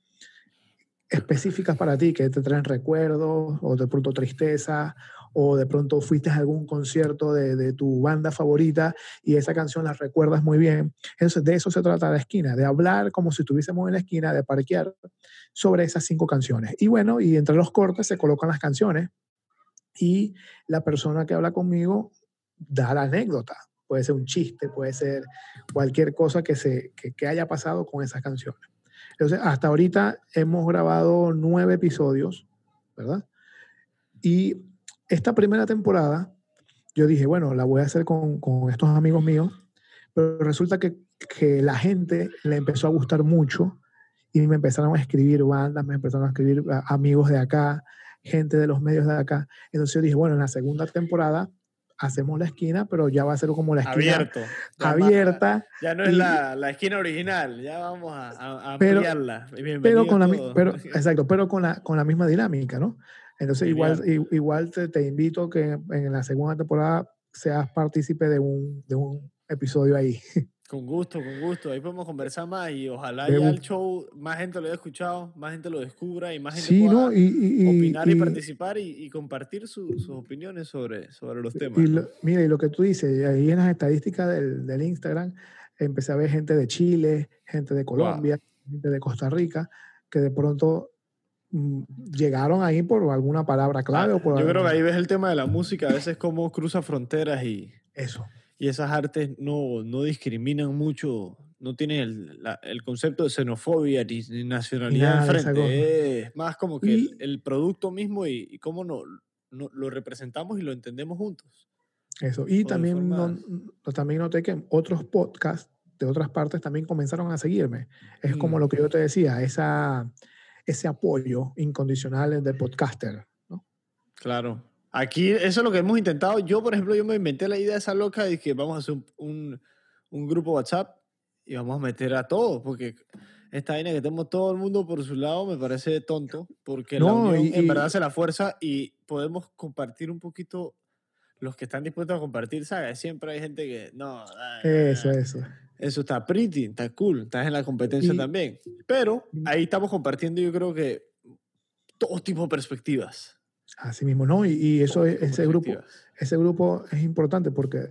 específicas para ti, que te traen recuerdos o de pronto tristeza o de pronto fuiste a algún concierto de, tu banda favorita y esa canción la recuerdas muy bien. Entonces, de eso se trata la esquina, de hablar como si estuviésemos en la esquina, de parquear sobre esas cinco canciones. Y bueno, y entre los cortes se colocan las canciones y la persona que habla conmigo da la anécdota. Puede ser un chiste, puede ser cualquier cosa que, se, que haya pasado con esas canciones. Entonces, hasta ahorita hemos grabado nueve episodios, ¿verdad? Y esta primera temporada, yo dije, bueno, la voy a hacer con, con estos amigos míos, pero resulta que, que, la gente le empezó a gustar mucho y me empezaron a escribir bandas, me empezaron a escribir amigos de acá, gente de los medios de acá. Entonces yo dije, bueno, en la segunda temporada hacemos la esquina, pero ya va a ser como la esquina Abierto. Abierta. ya no es y- la, la esquina original, ya vamos a, a- Pero- ampliarla. pero Bienvenido con la, pero, exacto, pero con la, con la misma dinámica, ¿no? Entonces igual, igual te, te invito que en la segunda temporada seas partícipe de un, de un episodio ahí. Con gusto, con gusto. Ahí podemos conversar más y ojalá De ya un- el show más gente lo haya escuchado, más gente lo descubra y más gente Sí, pueda ¿no? Y, y- opinar y, y- participar y, compartir su- sus opiniones sobre, sobre los temas. y ¿no? lo- mira, y lo que tú dices, ahí en las estadísticas del, del Instagram, empecé a ver gente de Chile, gente de Colombia, gente de Costa Rica, que de pronto llegaron ahí por alguna palabra clave Ah, o por Yo creo que alguna- ahí ves el tema de la música, a veces cómo cruza fronteras y, Eso. y esas artes no, no discriminan mucho, no tienen el, la- el concepto de xenofobia ni, ni nacionalidad nada enfrente. Es más como que Y- el, el producto mismo y, y cómo no, no- lo representamos y lo entendemos juntos. Eso. Y también, no- también noté que otros podcasts de otras partes también comenzaron a seguirme. Es como Mm. lo que yo te decía, esa, ese apoyo incondicional del podcaster. ¿no? Claro. Aquí, eso es lo que hemos intentado. Yo, por ejemplo, yo me inventé la idea esa loca de que vamos a hacer un, un, un grupo WhatsApp y vamos a meter a todos, porque esta vaina que tenemos todo el mundo por su lado me parece tonto, porque la No, unión y- en verdad hace la fuerza y podemos compartir un poquito los que están dispuestos a compartir, ¿sabes? Siempre hay gente que, no, Eso, eso. Eso está pretty, está cool, estás en la competencia Y- también. Pero ahí estamos compartiendo, yo creo que todo tipo de perspectivas. Así mismo, ¿no? Y, y eso, es- ese grupo, ese grupo es importante porque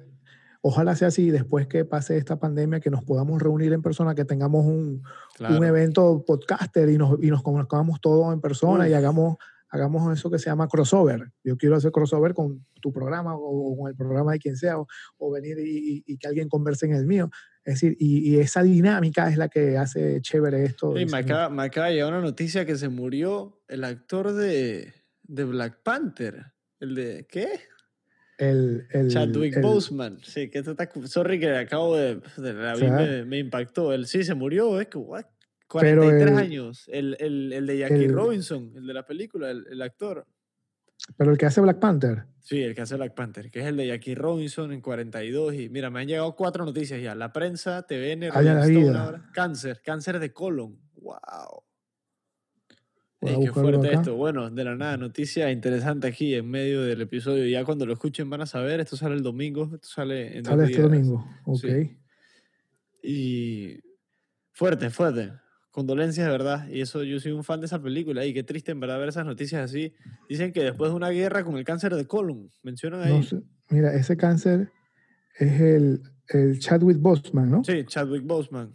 ojalá sea así después que pase esta pandemia, que nos podamos reunir en persona, que tengamos un, Claro. un evento podcaster y nos, y nos conozcamos todos en persona y hagamos, hagamos eso que se llama crossover. Yo quiero hacer crossover con tu programa o, con el programa de quien sea, o, o venir y, y- y que alguien converse en el mío. Es decir, y, y esa dinámica es la que hace chévere esto. Ey, y me, acaba, me acaba de llegar una noticia que se murió el actor de, de Black Panther. El de. ¿Qué? el, el- Chadwick el- Boseman. Sí, que esto está. Sorry que acabo de. de la sea, me, me impactó. Él sí se murió, es que. what? Pero 43 el- años. El, el, el de Jackie Robinson, el de la película, el, el actor. Pero el que hace Black Panther. Sí, el que hace Black Panther, que es el de Jackie Robinson en 42. Y mira, me han llegado cuatro noticias ya. La prensa, TVN, la vida. Cáncer, cáncer de colon. ¡Wow! Voy a Ey, qué fuerte acá. esto. Bueno, de la nada, noticia interesante aquí en medio del episodio. Ya cuando lo escuchen van a saber. Esto sale el domingo. Esto sale en Sale este domingo. Ok. Sí. Y fuerte, fuerte. Condolencias de verdad. Y eso, yo soy un fan de esa película. Y qué triste en verdad ver esas noticias así. Dicen que después de una guerra con el cáncer de colon. Mencionan ahí. No sé. Mira, ese cáncer es el, el Chadwick Boseman, ¿no? Sí, Chadwick Boseman.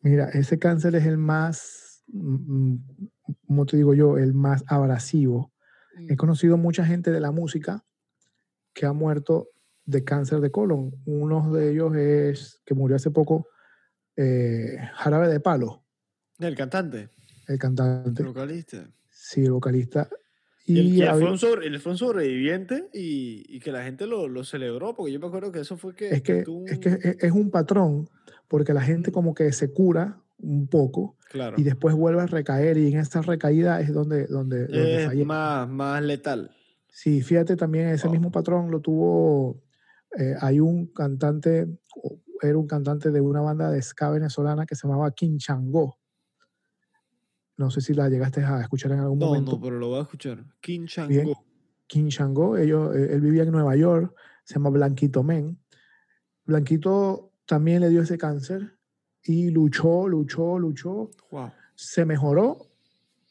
Mira, ese cáncer es el más, mm, mm, ¿cómo te digo yo? El más abrasivo. He conocido mucha gente de la música que ha muerto de cáncer de colon. Uno de ellos es, que murió hace poco, eh, Jarabe de Palo, El cantante, el el cantante, vocalista. sí, el vocalista. Y, Y y él había- fue un sobreviviente y, y que la gente lo, lo celebró, porque yo me acuerdo que eso fue que... es que, es, un- que es- un patrón, porque la gente como que se cura un poco Claro. y después vuelve a recaer y en esa recaída es donde, donde, donde es más, más letal. Sí, fíjate también ese mismo patrón lo tuvo, eh, hay un cantante, era un cantante de una banda de ska venezolana que se llamaba King. No sé si la llegaste a escuchar en algún No, momento. no, pero lo voy a escuchar. King Bien. Chango. King Chango, ellos, eh, él vivía en Nueva York, se llama Blanquito Men. Blanquito también le dio ese cáncer y luchó, luchó, luchó, Wow. se mejoró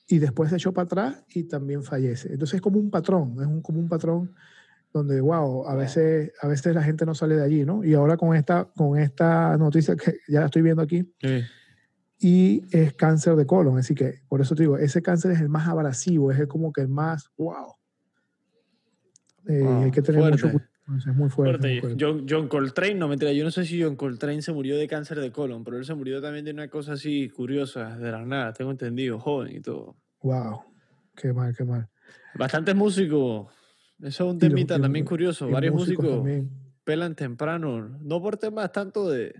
y después se echó para atrás y también fallece. Entonces es como un patrón, es un, como un patrón donde, wow, a veces, a veces la gente no sale de allí, ¿no? Y ahora con esta, con esta noticia que ya la estoy viendo aquí, Sí. Y es cáncer de colon, así que por eso te digo, ese cáncer es el más abrasivo, es el como que el más, wow. Eh, Wow, hay que tener mucho fuerte. cuidado, con eso, es muy fuerte. Fuerte. muy fuerte. John, John Coltrane, no mentira, yo no sé si John Coltrane se murió de cáncer de colon, pero él se murió también de una cosa así curiosa, de la nada, tengo entendido, joven y todo. Wow, qué mal, qué mal. Bastantes músicos, eso es un temita los también curioso, y varios músicos, también. pelan temprano, no por temas tanto de,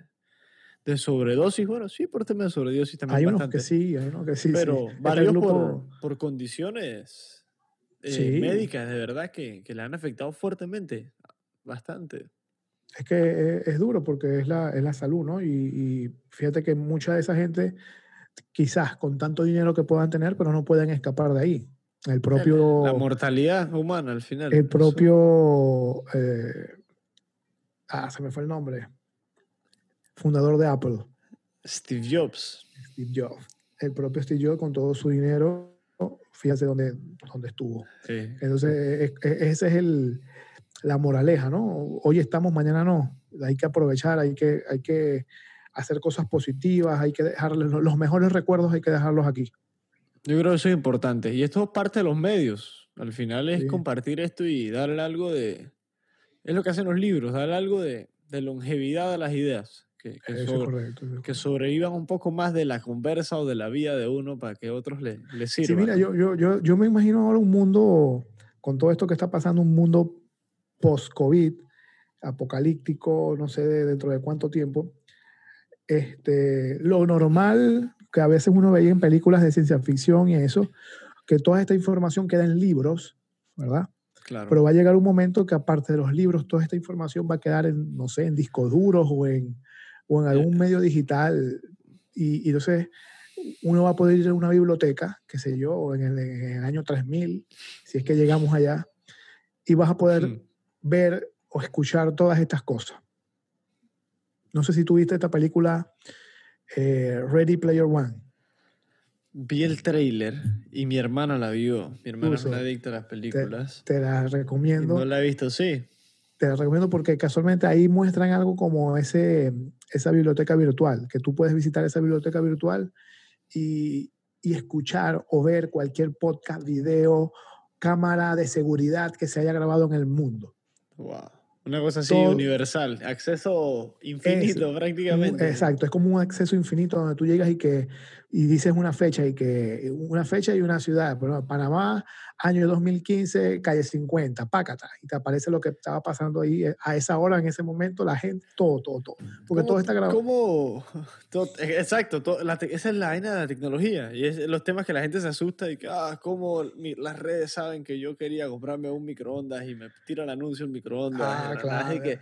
de sobredosis, bueno, sí por temas de sobredosis también Hay unos que sí, hay unos que sí. pero sí. Este varios grupo- por, por condiciones eh, Sí. médicas, de verdad, que, que le han afectado fuertemente. bastante. Es que es, duro porque es la, es la salud, ¿no? Y, y, fíjate que mucha de esa gente, quizás con tanto dinero que puedan tener, pero no pueden escapar de ahí. El propio... La mortalidad humana al final. El propio... Eh, ah, se me fue el nombre. Fundador de Apple. Steve Jobs. Steve Jobs. El propio Steve Jobs con todo su dinero, fíjate dónde, dónde estuvo. Sí. Entonces, esa es el, la moraleja, ¿no? Hoy estamos, mañana no. Hay que aprovechar, hay que, hay que hacer cosas positivas, hay que dejarles los mejores recuerdos, hay que dejarlos aquí. Yo creo que eso es importante. Y esto es parte de los medios. Al final es compartir esto y darle algo de... Es lo que hacen los libros, darle algo de, de longevidad a las ideas. Que, que, sobrevivan un poco más de la conversa o de la vida de uno para que otros le, le sirvan. Sí, mira, yo, yo, yo, yo me imagino ahora un mundo, con todo esto que está pasando, un mundo post-COVID, apocalíptico, no sé dentro de cuánto tiempo. Este, lo normal que a veces uno veía en películas de ciencia ficción y eso, que toda esta información queda en libros, ¿verdad? Claro. Pero va a llegar un momento que aparte de los libros, toda esta información va a quedar en, no sé, en discos duros o en, o en algún medio digital. Y, y, entonces uno va a poder ir a una biblioteca, qué sé yo, en el, en el año 3000, si es que llegamos allá, y vas a poder hmm. ver o escuchar todas estas cosas. No sé si tuviste esta película eh, Ready Player One. Vi el trailer y mi hermana la vio. Mi hermana es una adicta a las películas. Te, la recomiendo. no la he visto, sí. Te la recomiendo porque casualmente ahí muestran algo como ese, esa biblioteca virtual, que tú puedes visitar esa biblioteca virtual y, y escuchar o ver cualquier podcast, video, cámara de seguridad que se haya grabado en el mundo. Wow. Una cosa así universal, acceso infinito prácticamente. Exacto, es como un acceso infinito donde tú llegas y que y dices una fecha y que una fecha y una ciudad, pero Panamá, año 2015, calle 50, pácata, y te aparece lo que estaba pasando ahí eh, a esa hora, en ese momento, la gente, todo, todo, todo, porque todo está grabado. ¿Cómo? exacto, esa es la vaina de la tecnología, y es los temas que la gente se asusta y que, ah, cómo las redes saben que yo quería comprarme un microondas y me tira el anuncio un microondas. Ah, claro. que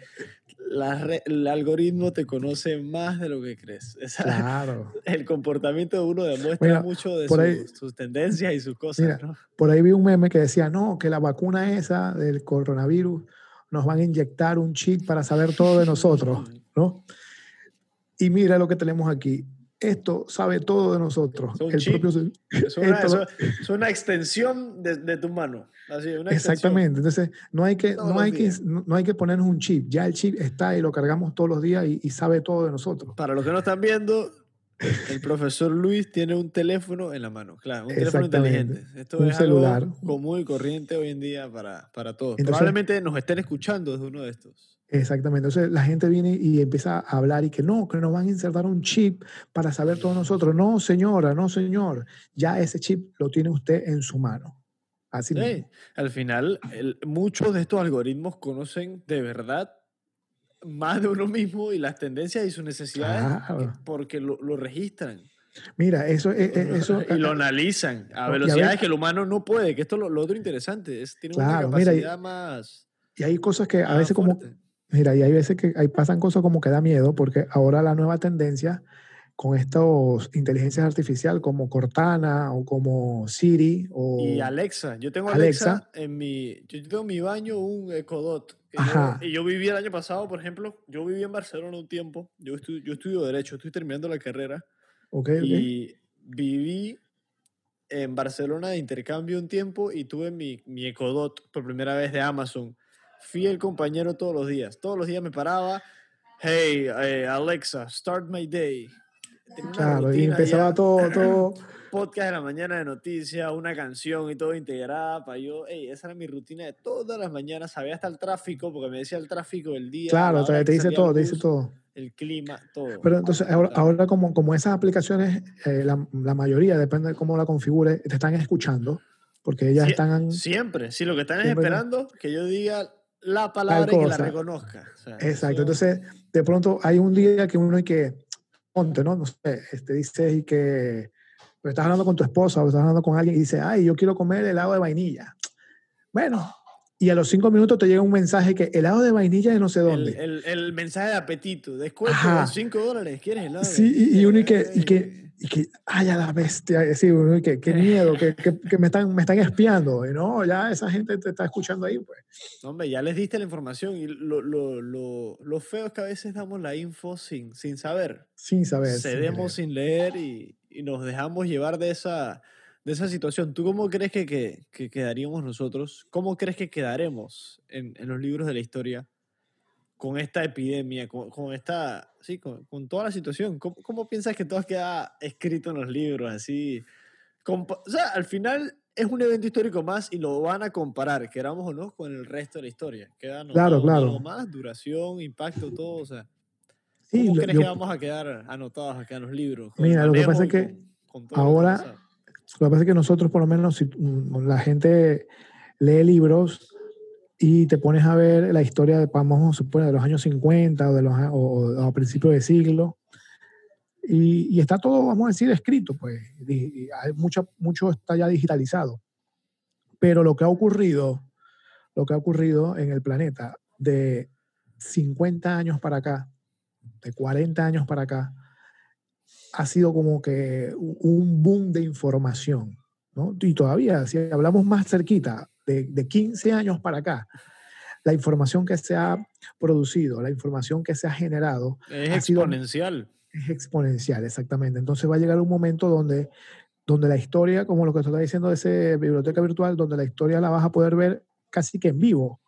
el algoritmo te conoce más de lo que crees. claro. El comportamiento uno demuestra mucho de sus tendencias y sus cosas. Por ahí vi un meme que decía, no, que la vacuna esa del coronavirus nos van a inyectar un chip para saber todo de nosotros, ¿no? Y mira lo que tenemos aquí. Esto sabe todo de nosotros. es, una, extensión de, tu mano. Exactamente. Entonces, no hay, que, no, hay que, no, hay que ponernos un chip. Ya el chip está y lo cargamos todos los días y, y sabe todo de nosotros. Para los que no están viendo, el profesor Luis tiene un teléfono en la mano, claro, un teléfono inteligente. Esto un es celular. algo común y corriente hoy en día para, para todos. Probablemente nos estén escuchando desde uno de estos. Exactamente. Entonces la gente viene y empieza a hablar y que no, que nos van a insertar un chip para saber todos nosotros. No, señora, no, señor. Ya ese chip lo tiene usted en su mano. Así sí. Al final, muchos de estos algoritmos conocen de verdad más de uno mismo y las tendencias y sus necesidades porque lo, lo, registran. Mira, eso, e, e, eso y lo analizan a velocidades que el humano no puede, que esto es lo, otro interesante, es, tiene una capacidad más. Y hay cosas que a veces como mira, y hay veces que hay, pasan cosas como que da miedo porque ahora la nueva tendencia con estos inteligencias artificiales como Cortana o como Siri o y Alexa. Yo tengo Alexa, en mi yo tengo en mi baño un Echo Dot y yo viví el año pasado, por ejemplo, yo viví en Barcelona un tiempo, yo estudio, yo estudio Derecho, estoy terminando la carrera. y viví en Barcelona de intercambio un tiempo y tuve mi, mi Ecodot por primera vez de Amazon. Fui el compañero todos los días. Todos los días me paraba, hey, eh, Alexa, start my day. Claro, y empezaba todo, todo podcast de la mañana de noticias, una canción y todo integrada para yo, hey, esa era mi rutina de todas las mañanas, sabía hasta el tráfico, porque me decía el tráfico del día. Claro, te, dice todo, te dice todo. El clima, todo. Pero entonces, ahora, como, como esas aplicaciones, eh, la, la, mayoría, depende de cómo la configure, te están escuchando, porque ellas están... Siempre, sí, lo que están es esperando que yo diga la palabra y que la reconozca. Exacto, entonces, de pronto hay un día que uno hay que, ponte, ¿no? No sé, este, dice y que estás hablando con tu esposa o estás hablando con alguien y dice, ay, yo quiero comer helado de vainilla. Bueno, y a los cinco minutos te llega un mensaje que helado de vainilla de no sé dónde. El, el, mensaje de apetito, descuento de 5 dólares, ¿quieres helado? Sí, y, uno y que, y que, y que, ay, a la bestia, sí, y que, qué miedo, que, que, que, me, están, me están espiando, ¿no? Ya esa gente te está escuchando ahí, pues. hombre, ya les diste la información y lo, lo, lo, lo, feo es que a veces damos la info sin, sin saber. Sin saber. Cedemos sin leer, sin leer y, y nos dejamos llevar de esa de esa situación, ¿tú cómo crees que, que, quedaríamos nosotros? ¿Cómo crees que quedaremos en, en, los libros de la historia con esta epidemia, con, con esta, sí, con, con, toda la situación? ¿Cómo, ¿Cómo, piensas que todo queda escrito en los libros? Así, o sea, al final es un evento histórico más y lo van a comparar, queramos o no, con el resto de la historia. Queda claro, claro. más, duración, impacto, todo, o sea. ¿Cómo crees que vamos a quedar anotados acá en los libros? Mira, lo que pasa es que ahora lo que pasa es que nosotros, por lo menos, si la gente lee libros y te pones a ver la historia de, vamos de los años 50 o, de los, o, a principios de siglo, y, está todo, vamos a decir, escrito, pues, hay mucho, mucho está ya digitalizado. Pero lo que ha ocurrido, lo que ha ocurrido en el planeta de 50 años para acá, de 40 años para acá, ha sido como que un boom de información, ¿no? Y todavía, si hablamos más cerquita, de, de 15 años para acá, la información que se ha producido, la información que se ha generado... Es exponencial. es exponencial, exactamente. Entonces va a llegar un momento donde, donde la historia, como lo que está diciendo de esa biblioteca virtual, donde la historia la vas a poder ver casi que en vivo.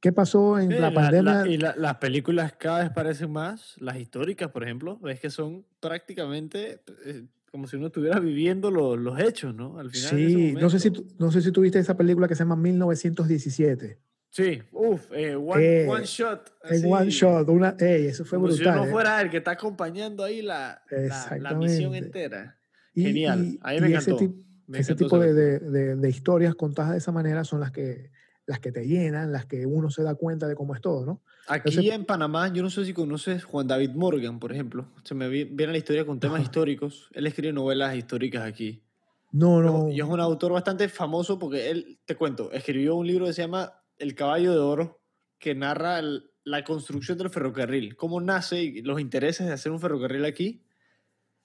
¿Qué pasó en la, pandemia? y las películas cada vez parecen más, las históricas, por ejemplo, ves que son prácticamente eh, como si uno estuviera viviendo los hechos, ¿no? Al final sí, no sé, si, no sé si tuviste esa película que se llama 1917. Sí, uff, eh, one, one, Shot. En One Shot, una, ey, eso fue brutal. Si uno eh. fuera el que está acompañando ahí la, la, misión entera. Genial, a mí me encantó. Ese, ese tipo de, de, de, historias contadas de esa manera son las que las que te llenan, las que uno se da cuenta de cómo es todo, ¿no? Aquí en Panamá, yo no sé si conoces Juan David Morgan, por ejemplo. Se me viene la historia con temas históricos. Él escribe novelas históricas aquí. No, no. Y es un autor bastante famoso porque él, te cuento, escribió un libro que se llama El caballo de oro, que narra la construcción del ferrocarril, cómo nace y los intereses de hacer un ferrocarril aquí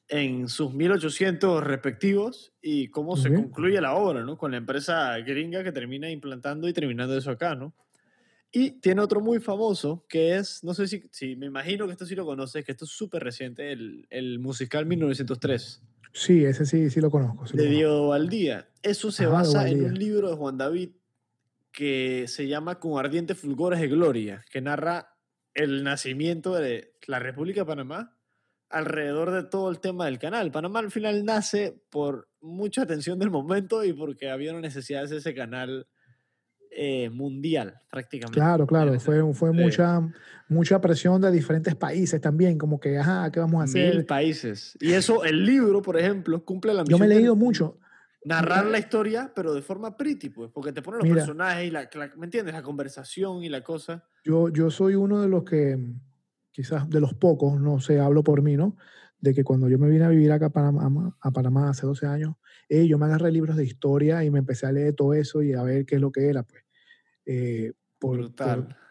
en sus 1800 respectivos y cómo se concluye la obra, ¿no? Con la empresa gringa que termina implantando y terminando eso acá, ¿no? Y tiene otro muy famoso que es, no sé si, si me imagino que esto sí lo conoces, que esto es súper reciente, el, el, musical 1903. Sí, ese sí, sí lo conozco. de Diego Valdía. Eso se basa en un libro de Juan David que se llama Con ardientes fulgores de gloria, que narra el nacimiento de la República de Panamá alrededor de todo el tema del canal. Panamá al final nace por mucha atención del momento y porque había una necesidad de ese canal eh, mundial, prácticamente. Claro, claro, fue, fue mucha, mucha presión de diferentes países también, como que, ajá, ¿qué vamos a hacer? Mil países. Y eso, el libro, por ejemplo, cumple la misión. Yo me he leído mucho. Narrar la historia, pero de forma pretty, pues, porque te ponen los personajes y la, ¿me entiendes? La conversación y la cosa. Yo, yo soy uno de los que quizás de los pocos, no sé, hablo por mí, ¿no? De que cuando yo me vine a vivir acá a Panamá, a Panamá hace 12 años, eh, yo me agarré libros de historia y me empecé a leer todo eso y a ver qué es lo que era, pues. Eh, por,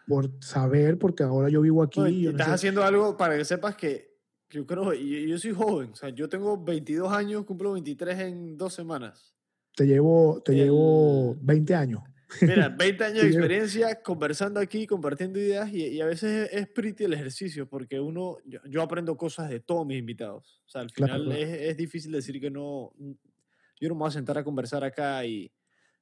por, saber, porque ahora yo vivo aquí. y estás haciendo algo para que sepas que yo creo, yo, yo soy joven, o sea, yo tengo 22 años, cumplo 23 en dos semanas. Te llevo, te llevo 20 años. Mira, 20 años de experiencia conversando aquí, compartiendo ideas y, a veces es, pretty el ejercicio porque uno, yo, aprendo cosas de todos mis invitados. O sea, al final Es, es, difícil decir que no, yo no me voy a sentar a conversar acá y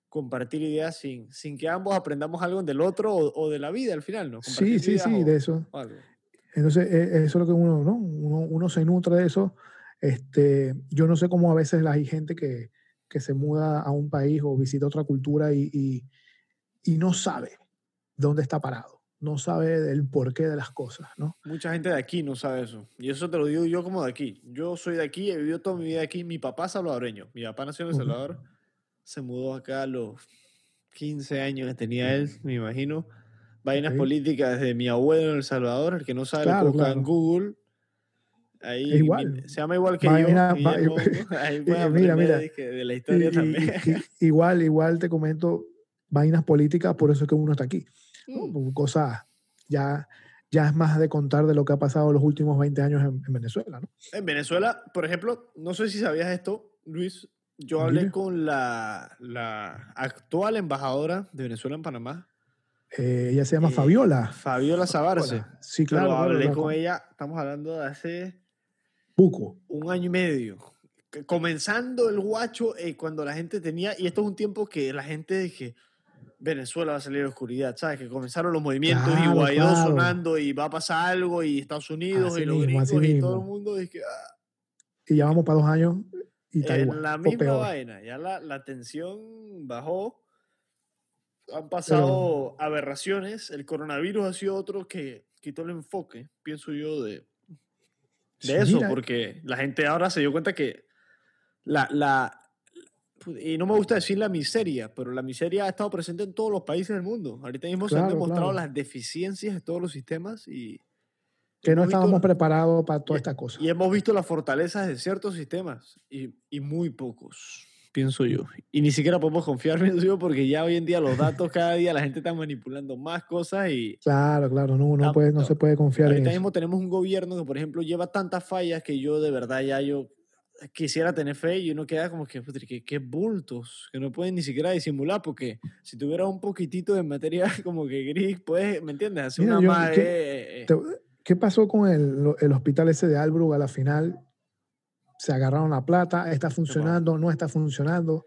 compartir ideas sin, sin que ambos aprendamos algo del otro o, de la vida al final, ¿no? sí, sí, sí, de eso. Entonces, e, eso es lo que uno, ¿no? Uno, uno, se nutre de eso. Este, yo no sé cómo a veces hay gente que, que se muda a un país o visita otra cultura y, y, y no sabe dónde está parado, no sabe del porqué de las cosas, ¿no? Mucha gente de aquí no sabe eso. Y eso te lo digo yo como de aquí. Yo soy de aquí, he vivido toda mi vida aquí. Mi papá es salvadoreño. Mi papá nació en El Salvador. Se mudó acá a los 15 años que tenía él, me imagino. Vainas políticas de mi abuelo en El Salvador, el que no sabe lo que en Google Ahí igual. se llama igual que yo. ahí mira, mira. De, la historia también. igual, igual te comento, vainas políticas, por eso es que uno está aquí. Mm. Cosas ya, ya es más de contar de lo que ha pasado los últimos 20 años en, Venezuela, ¿no? En Venezuela, por ejemplo, no sé si sabías esto, Luis, yo hablé con la, la, actual embajadora de Venezuela en Panamá. Eh, ella se llama eh, Fabiola. Fabiola Zabarce. Sí, claro. hablé con ella, estamos hablando de hace... Poco. Un año y medio. Comenzando el guacho, eh, cuando la gente tenía, y esto es un tiempo que la gente dije, Venezuela va a salir la oscuridad, ¿sabes? Que comenzaron los movimientos y Guaidó sonando y va a pasar algo y Estados Unidos y los gringos y todo el mundo. Dije, ah". Y ya vamos para dos años y está En la misma vaina, ya la, la, tensión bajó. Han pasado aberraciones. El coronavirus ha sido otro que quitó el enfoque, pienso yo, de, de eso, porque la gente ahora se dio cuenta que la, la, y no me gusta decir la miseria, pero la miseria ha estado presente en todos los países del mundo. Ahorita mismo se han demostrado las deficiencias de todos los sistemas y... Que no estábamos preparados para todas estas cosas. Y hemos visto las fortalezas de ciertos sistemas y, y, muy pocos, pienso yo. Y ni siquiera podemos confiar, en yo, porque ya hoy en día los datos, cada día la gente está manipulando más cosas y... Claro, claro, no, no, puede, no se puede confiar en eso. Ahorita mismo tenemos un gobierno que, por ejemplo, lleva tantas fallas que yo de verdad ya yo quisiera tener fe y uno queda como que, qué bultos, que no pueden ni siquiera disimular, porque si tuviera un poquitito de materia como que gris, puedes, ¿me entiendes? Hacer una ¿qué, ¿qué, pasó con el, el, hospital ese de Albrug a la final? Se agarraron la plata, está funcionando, no está funcionando.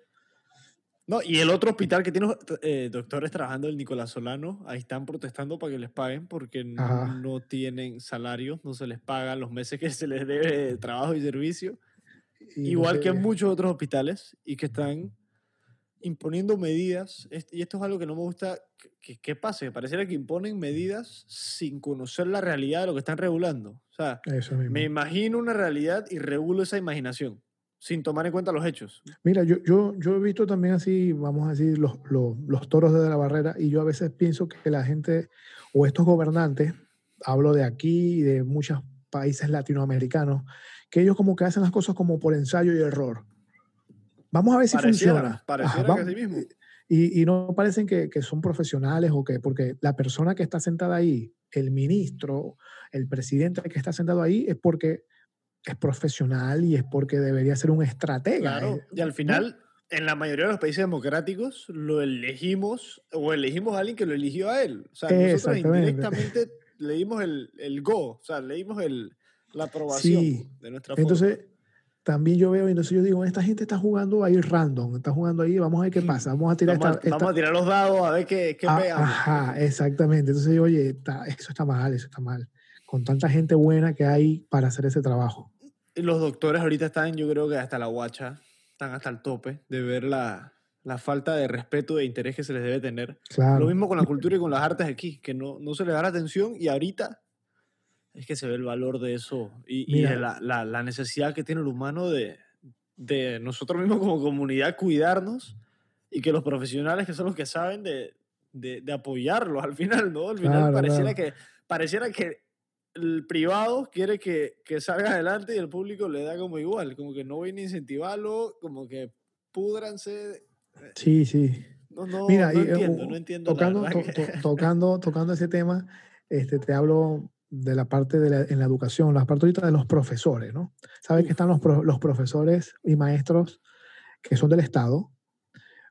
No, y el otro hospital que tiene eh, doctores trabajando, el Nicolás Solano, ahí están protestando para que les paguen porque no, tienen salario, no se les pagan los meses que se les debe de trabajo y servicio. Igual que en muchos otros hospitales y que están imponiendo medidas, y esto es algo que no me gusta que, que pase, pareciera que imponen medidas sin conocer la realidad de lo que están regulando. O sea, me imagino una realidad y regulo esa imaginación, sin tomar en cuenta los hechos. Mira, yo, yo, yo he visto también así, vamos a decir, los, los, los toros de la barrera, y yo a veces pienso que la gente, o estos gobernantes, hablo de aquí y de muchos países latinoamericanos, que ellos como que hacen las cosas como por ensayo y error. Vamos a ver si funciona. Y, y, no parecen que, que, son profesionales o que, porque la persona que está sentada ahí, el ministro, el presidente que está sentado ahí, es porque es profesional y es porque debería ser un estratega. Claro, eh, y al final, en la mayoría de los países democráticos, lo elegimos o elegimos a alguien que lo eligió a él. O sea, nosotros indirectamente le dimos el, el go, o sea, le dimos el, la aprobación de nuestra Entonces, también yo veo, entonces yo digo, esta gente está jugando ahí random, está jugando ahí, vamos a ver qué pasa, vamos a tirar vamos, a tirar los dados a ver qué, qué ah, Ajá, exactamente. Entonces yo, oye, eso está mal, eso está mal. Con tanta gente buena que hay para hacer ese trabajo. Los doctores ahorita están, yo creo que hasta la guacha, están hasta el tope de ver la, la falta de respeto e interés que se les debe tener. Lo mismo con la cultura y con las artes aquí, que no, no se les da la atención y ahorita es que se ve el valor de eso y, la, la, la, necesidad que tiene el humano de, de, nosotros mismos como comunidad cuidarnos y que los profesionales que son los que saben de, de, de apoyarlos al final, ¿no? Al final pareciera, Que, pareciera que el privado quiere que, que, salga adelante y el público le da como igual, como que no viene a incentivarlo, como que púdranse. Sí, sí. No, no, Mira, no entiendo, no entiendo. Tocando, tocando, tocando ese tema, este, te hablo de la parte de la, en la educación, la parte ahorita de los profesores, ¿no? Sabes que están los, los profesores y maestros que son del Estado,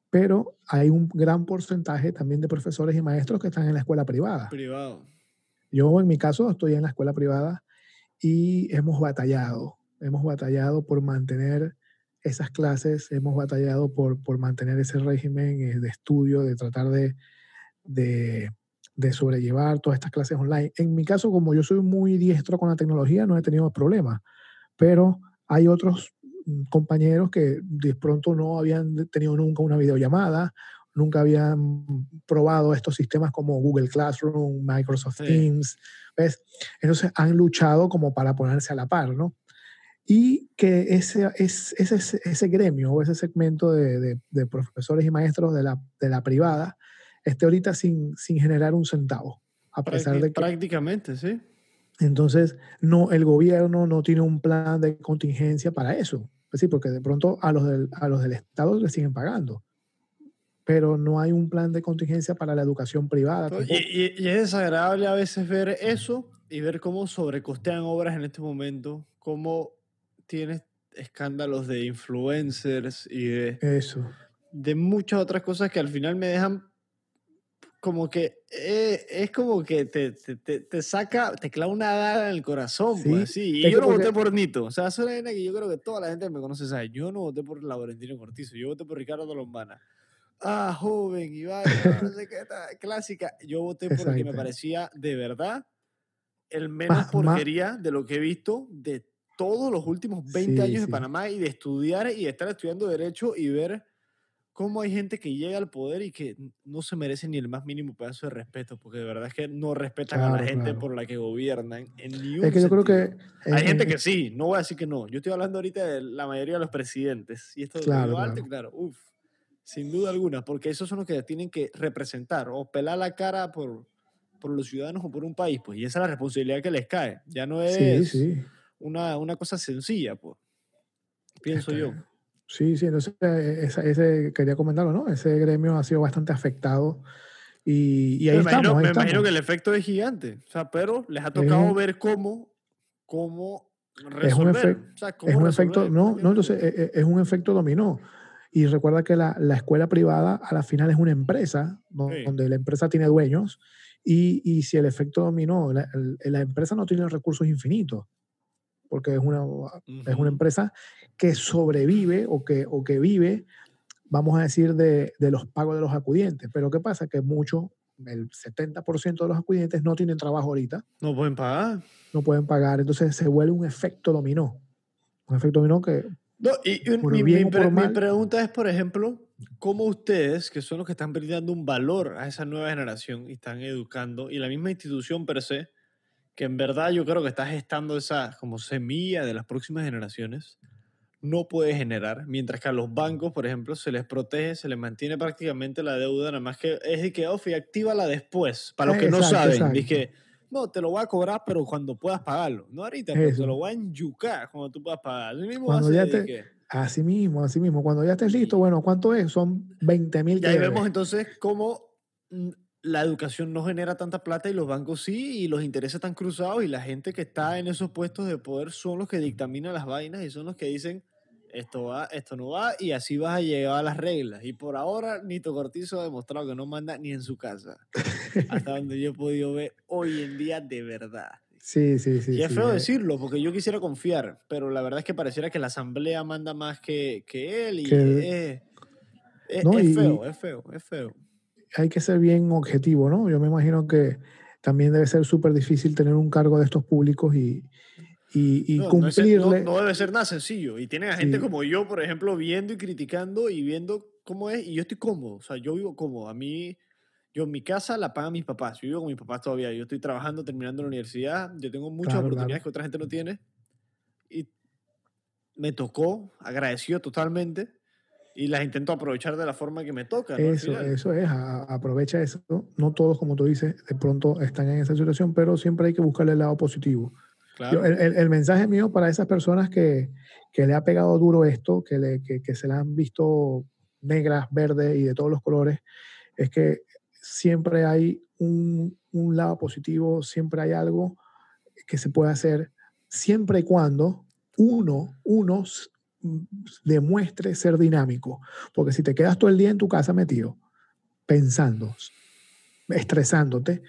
pero hay un gran porcentaje también de profesores y maestros que están en la escuela privada. Privado. Yo en mi caso estoy en la escuela privada y hemos batallado, hemos batallado por mantener esas clases, hemos batallado por, por mantener ese régimen eh, de estudio, de tratar de, de de sobrellevar todas estas clases online. En mi caso, como yo soy muy diestro con la tecnología, no he tenido problemas, pero hay otros mm, compañeros que de pronto no habían tenido nunca una videollamada, nunca habían probado estos sistemas como Google Classroom, Microsoft Teams, ¿ves? Entonces han luchado como para ponerse a la par, ¿no? Y que ese, ese, ese, ese gremio o ese segmento de, de, de profesores y maestros de la, de la privada esté ahorita sin, sin generar un centavo, a pesar de que... Prácticamente, sí. Entonces, no, el gobierno no tiene un plan de contingencia para eso. Es decir, porque de pronto a los del, a los del Estado le siguen pagando. pero no hay un plan de contingencia para la educación privada. Y, y, y, es desagradable a veces ver eso y ver cómo sobrecostean obras en este momento, cómo tienes escándalos de influencers y de, eso. de muchas otras cosas que al final me dejan como que eh, es como que te, te, te, saca, te clava una daga en el corazón, sí, pues sí. Y yo no voté por Nito. O sea, es una que yo creo que toda la gente me conoce sabe. Yo no voté por Laurentino Cortizo, yo voté por Ricardo Lombana. Ah, joven, Iván, no sé qué, clásica. Yo voté por el que me parecía de verdad el menos porquería de lo que he visto de todos los últimos 20 años de Panamá y de estudiar y de estar estudiando Derecho y ver cómo hay gente que llega al poder y que no se merece ni el más mínimo pedazo de respeto, porque de verdad es que no respetan a la gente por la que gobiernan en ni un Es que yo creo que... Hay gente que sí, no voy a decir que no. Yo estoy hablando ahorita de la mayoría de los presidentes. Y esto claro, de claro. claro, uff, sin duda alguna, porque esos son los que tienen que representar o pelar la cara por, por los ciudadanos o por un país, pues, y esa es la responsabilidad que les cae. Ya no es... Sí, sí una, una cosa sencilla, pues, pienso yo. Sí, sí, entonces eh, ese, ese, quería comentarlo, ¿no? Ese gremio ha sido bastante afectado y, y ahí, me estamos, imagino, ahí me estamos. imagino que el efecto es gigante, o sea, pero les ha tocado Eh, ver cómo, cómo Es un, resolver. efec- o sea, cómo es un resolver, efecto, no, no, entonces eh, eh, es un efecto dominó. Y recuerda que la, la escuela privada a la final es una empresa, ¿no? Sí. donde la empresa tiene dueños, y, y si el efecto dominó, la, la empresa no tiene recursos infinitos, porque es una, es una empresa que sobrevive o que, o que vive, vamos a decir, de, de los pagos de los acudientes. Pero ¿qué pasa? Que muchos, el 70% de los acudientes no tienen trabajo ahorita, No pueden pagar. no pueden pagar, entonces se vuelve un efecto dominó. Un efecto dominó que No, y, mi, mi pre- mi pregunta es, por ejemplo, ¿cómo ustedes, que son los que están brindando un valor a esa nueva generación y están educando, y la misma institución per se, que en verdad yo creo que está gestando esa como semilla de las próximas generaciones, no puede generar, mientras que a los bancos, por ejemplo, se les protege, se les mantiene prácticamente la deuda, nada más que es de que, Ofi, actívala después, para los que no Exacto, saben, exacto. dije, no, te lo voy a cobrar, pero cuando puedas pagarlo, no ahorita, pero te lo voy a enyucar cuando tú puedas pagar. Así mismo Cuando ya te- que- Así mismo, así mismo. Cuando ya estés listo, bueno, ¿cuánto es? Son 20 mil Y ahí vemos entonces cómo mm, la educación no genera tanta plata y los bancos sí, y los intereses están cruzados y la gente que está en esos puestos de poder son los que dictaminan las vainas y son los que dicen esto va, esto no va y así vas a llegar a las reglas. Y por ahora Nito Cortizo ha demostrado que no manda ni en su casa, hasta donde yo he podido ver hoy en día de verdad. Sí, sí, sí. y es sí, feo eh, decirlo, porque yo quisiera confiar, pero la verdad es que pareciera que la asamblea manda más que, que él y Que es, es- No, es y- feo, es feo, es feo. Hay que ser bien objetivo, ¿no? Yo me imagino que también debe ser súper difícil tener un cargo de estos públicos y, y, y No, no es- no- cumplirle. no, debe ser nada sencillo. Y tienen a gente Sí. como yo, por ejemplo, viendo y criticando y viendo cómo es. Y yo estoy cómodo. O sea, yo vivo cómodo. A mí, yo mi casa la pagan mis papás. Yo vivo con mis papás todavía. Yo estoy trabajando, terminando la universidad. Yo tengo muchas Claro, oportunidades claro. que otra gente no tiene. Y me tocó, agradecido totalmente. Y las intento aprovechar de la forma que me toca. ¿no? Eso, eso es, a- aprovecha eso. No todos, como tú dices, de pronto están en esa situación, pero siempre hay que buscarle el lado positivo. Claro. Yo- el, el- el mensaje mío para esas personas que, que le ha pegado duro esto, que, le, que, que se la han visto negras, verdes y de todos los colores, es que siempre hay un, un lado positivo, siempre hay algo que se puede hacer, siempre y cuando uno, uno demuestre ser dinámico. Porque si te quedas todo el día en tu casa metido, pensando, estresándote,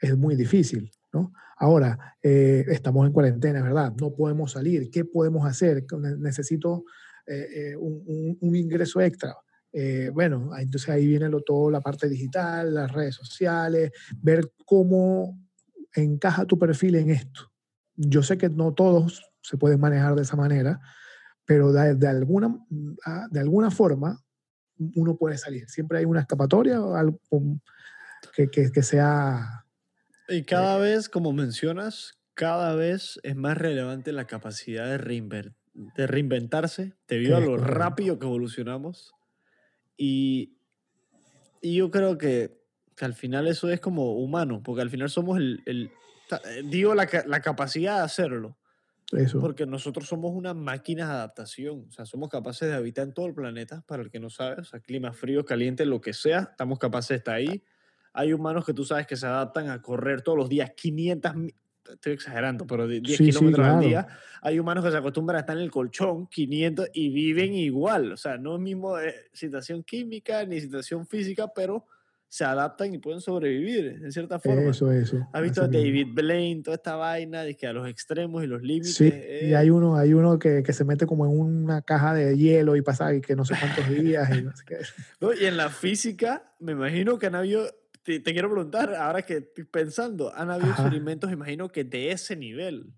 es muy difícil, ¿no? Ahora, eh, estamos en cuarentena, ¿verdad? No podemos salir. ¿Qué podemos hacer? Ne- Necesito eh, eh, un, un- un ingreso extra. Eh, bueno, entonces ahí viene lo, todo la parte digital, las redes sociales, ver cómo encaja tu perfil en esto. Yo sé que no todos se pueden manejar de esa manera, pero de, de alguna, ah, de alguna forma uno puede salir. Siempre hay una escapatoria o algo que, que, que sea... Y cada vez, como mencionas, cada vez es más relevante la capacidad de, reinver- de reinventarse debido a lo correcto. rápido que evolucionamos. Y, y yo creo que, que al final eso es como humano, porque al final somos el, el- eh, digo, la, la capacidad de hacerlo. Eso. Porque nosotros somos una máquina de adaptación, o sea, somos capaces de habitar en todo el planeta, para el que no sabe, o sea, clima frío, caliente, lo que sea, estamos capaces de estar ahí. Hay humanos que tú sabes que se adaptan a correr todos los días 500, mi- estoy exagerando, pero de 10 Sí, sí, kilómetros al claro. día. Hay humanos que se acostumbran a estar en el colchón 500 y viven igual, o sea, no es mismo eh, situación química ni situación física, pero se adaptan y pueden sobrevivir en cierta forma. Eso, eso. ¿Has visto a. David Blaine, toda esta vaina, de que a los extremos y los límites? Sí, y eh, hay uno, hay uno que, que se mete como en una caja de hielo y pasa y que no sé cuántos días y no sé qué. ¿no? Y en la física, me imagino que han habido, te, te quiero preguntar, ahora que estoy pensando, han habido Ajá. experimentos, imagino que de ese nivel,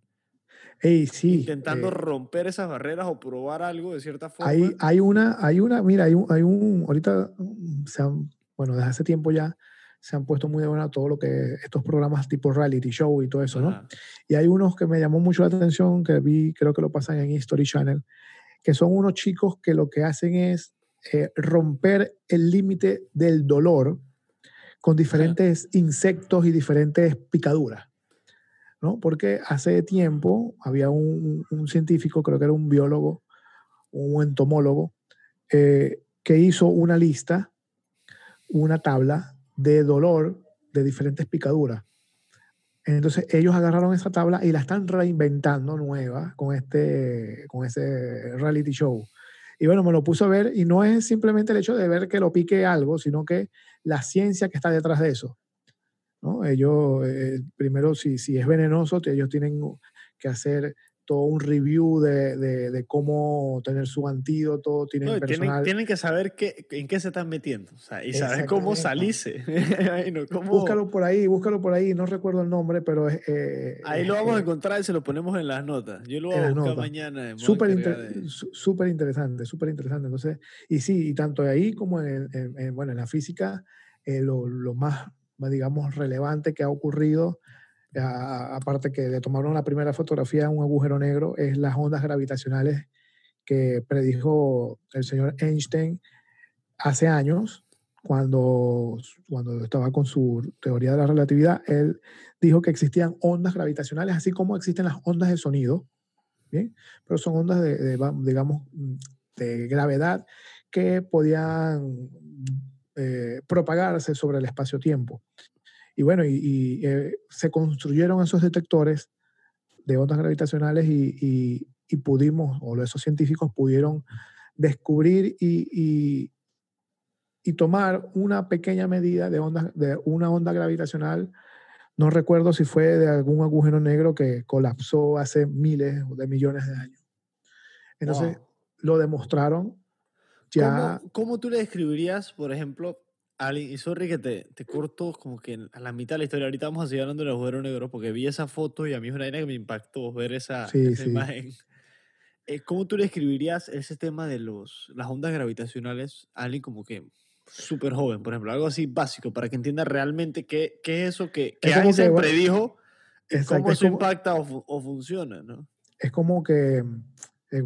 Ey, sí. intentando eh, romper esas barreras o probar algo de cierta forma. hay, hay una, hay una, mira, hay un, hay un ahorita mm, se han, bueno, desde hace tiempo ya se han puesto muy de buena todo lo que estos programas tipo reality show y todo eso, ¿no? Ajá. Y hay unos que me llamó mucho la atención, que vi, creo que lo pasan en History Channel, que son unos chicos que lo que hacen es eh, romper el límite del dolor con diferentes insectos y diferentes picaduras. ¿no? Porque hace tiempo había un, un científico, creo que era un biólogo, un entomólogo, eh, que hizo una lista, una tabla de dolor de diferentes picaduras. Entonces ellos agarraron esa tabla y la están reinventando nueva con este con ese reality show. Y bueno, me lo puso a ver y no es simplemente el hecho de ver que lo pique algo, sino que la ciencia que está detrás de eso. ¿no? Ellos, eh, primero, si, si es venenoso, ellos tienen que hacer todo un review de, de, de cómo tener su antídoto, tienen No, tienen, personal. tienen que saber qué, en qué se están metiendo. O sea, y saber cómo salirse. No, cómo- Búscalo por ahí, búscalo por ahí, no recuerdo el nombre, pero es... eh, Ahí es, lo vamos a eh, encontrar y se lo ponemos en las notas. Yo lo voy a buscar notas. mañana. a Súper inter- de- súper interesante, súper interesante. Entonces, y sí, y tanto ahí como en, en- en, bueno, en la física, eh, lo, lo más, digamos, relevante que ha ocurrido, a- aparte que le tomaron la primera fotografía a un agujero negro, es las ondas gravitacionales que predijo el señor Einstein hace años, cuando, cuando estaba con su teoría de la relatividad, él dijo que existían ondas gravitacionales, así como existen las ondas de sonido, ¿bien? Pero son ondas de, de, digamos, de gravedad que podían eh, propagarse sobre el espacio-tiempo. Y bueno, y, y, eh, se construyeron esos detectores de ondas gravitacionales y, y- y pudimos, o esos científicos pudieron descubrir y, tomar una pequeña medida de, ondas, de una onda gravitacional. No recuerdo si fue de algún agujero negro que colapsó hace miles de millones de años. Entonces, Wow. lo demostraron ya. ¿Cómo, cómo tú le describirías, por ejemplo, a alguien, y sorry que te, te corto como que a la mitad de la historia, ahorita vamos a seguir hablando del agujero negro, porque vi esa foto y a mí es una vaina que me impactó ver esa, Sí, esa sí. imagen. Eh, ¿Cómo tú le describirías ese tema de los, las ondas gravitacionales a alguien como que súper joven, por ejemplo, algo así básico, para que entienda realmente qué, qué es eso que, que Es que, Einstein bueno, predijo y exacto, cómo es eso como- impacta o, o funciona, ¿no? es como que, eh,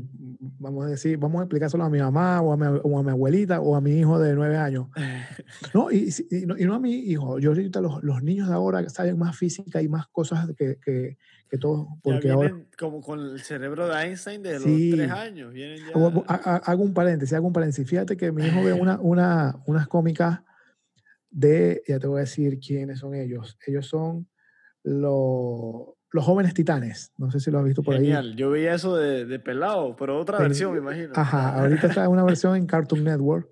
vamos a decir, vamos a explicárselo a mi mamá o a mi, o a mi abuelita o a mi hijo de nueve años. No, y, no, y no a mi hijo. Yo ahorita los, los niños de ahora saben más física y más cosas que, que, que todos, Ya porque ahora... vienen como con el cerebro de Einstein Sí. los tres años. Vienen ya... O- o- ha- ha- Hago un paréntesis, hago un paréntesis. Fíjate que mi hijo ve una, una, unas cómicas de, ya te voy a decir quiénes son ellos. Ellos son lo- los jóvenes titanes. No sé si lo has visto por ahí. Genial. Yo veía eso de, de pelado, pero otra Ten- versión, me imagino. Ajá, ahorita está una versión en Cartoon Network.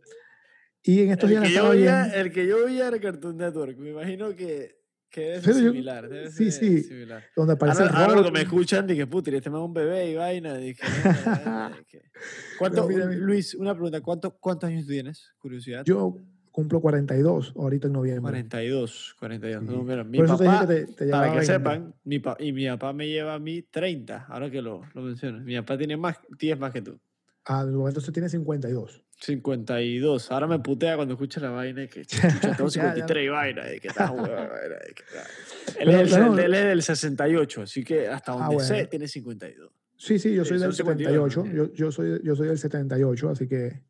Y en estos El días que, yo veía, viendo. el que yo veía era Cartoon Network. Me imagino que, que debe ser Pero yo- similar. debe sí, ser sí. similar. Donde aparece Ahora, el ahora robot. me escuchan, dije, puta, y este me un bebé y vaina. Dije. ¿Cuánto. Luis, una pregunta. ¿cuánto, ¿Cuántos años tienes? Curiosidad. Yo cumplo 42 ahorita en noviembre. 42, 42. No, Sí. mira, mi Por eso te dije papá, que te, te para que 20. sepan, mi pa- y mi papá me lleva a mí 30, ahora que lo, lo mencionas. Mi papá tiene más, 10 más que tú. Ah, entonces tiene 52. 52. Ahora me putea cuando escucha la vaina que tengo Ya, ya. 53 y vaina. Que está hueva, vaina, y que está- Él, Pero, es del, claro. él es del 68, así que hasta Ah, donde sé bueno. tiene 52. Sí, sí, yo soy del 52, 78. ¿no? Yo, yo, soy, yo soy del 78, así que.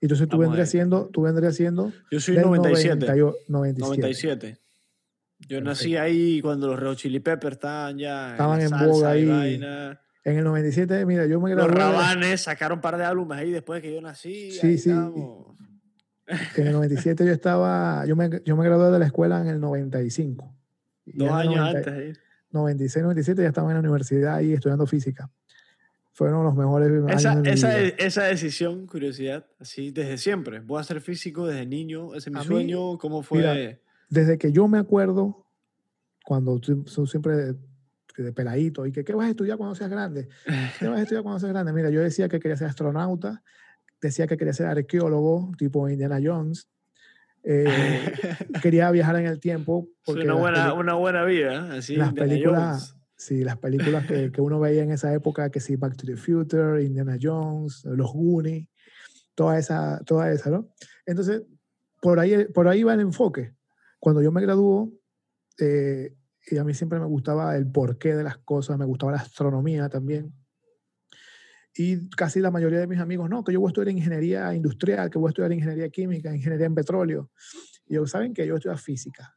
Entonces tú vendrías siendo, tú vendrías siendo Yo soy del 97. 98 97. 97. Yo nací ahí cuando los Red Chili Peppers estaban ya Estaban la en boga ahí. vaina. En el 97, mira, yo me Los gradué. de- Rabanes sacaron un par de álbumes ahí después de que yo nací. Sí, sí. estábamos. En el 97 yo estaba, yo me, yo me gradué de la escuela en el 95. Y Dos años 90 antes. ahí. 96, 97 ya estaba en la universidad ahí estudiando física. Fueron los mejores Esa, años de mi esa, vida. esa decisión, curiosidad, así desde siempre. Voy a ser físico desde niño, ese es mi A mí, sueño. ¿Cómo fue? mira, Desde que yo me acuerdo, cuando tú, tú siempre de, peladito, y que qué vas a estudiar cuando seas grande, qué vas a estudiar cuando seas grande. Mira, yo decía que quería ser astronauta, decía que quería ser arqueólogo, tipo Indiana Jones. eh, quería viajar en el tiempo. Es Porque una buena, una buena vida, así. las Indiana películas, Jones. Sí, las películas que, que uno veía en esa época, que sí, Back to the Future, Indiana Jones, Los Goonies, toda esa, toda esa, ¿no? Entonces, por ahí, por ahí va el enfoque. Cuando yo me graduó, eh, y a mí siempre me gustaba el porqué de las cosas, me gustaba la astronomía también. Y casi la mayoría de mis amigos, no, que yo voy a estudiar ingeniería industrial, que voy a estudiar ingeniería química, ingeniería en petróleo. Y yo, ¿saben que Yo estudiar física.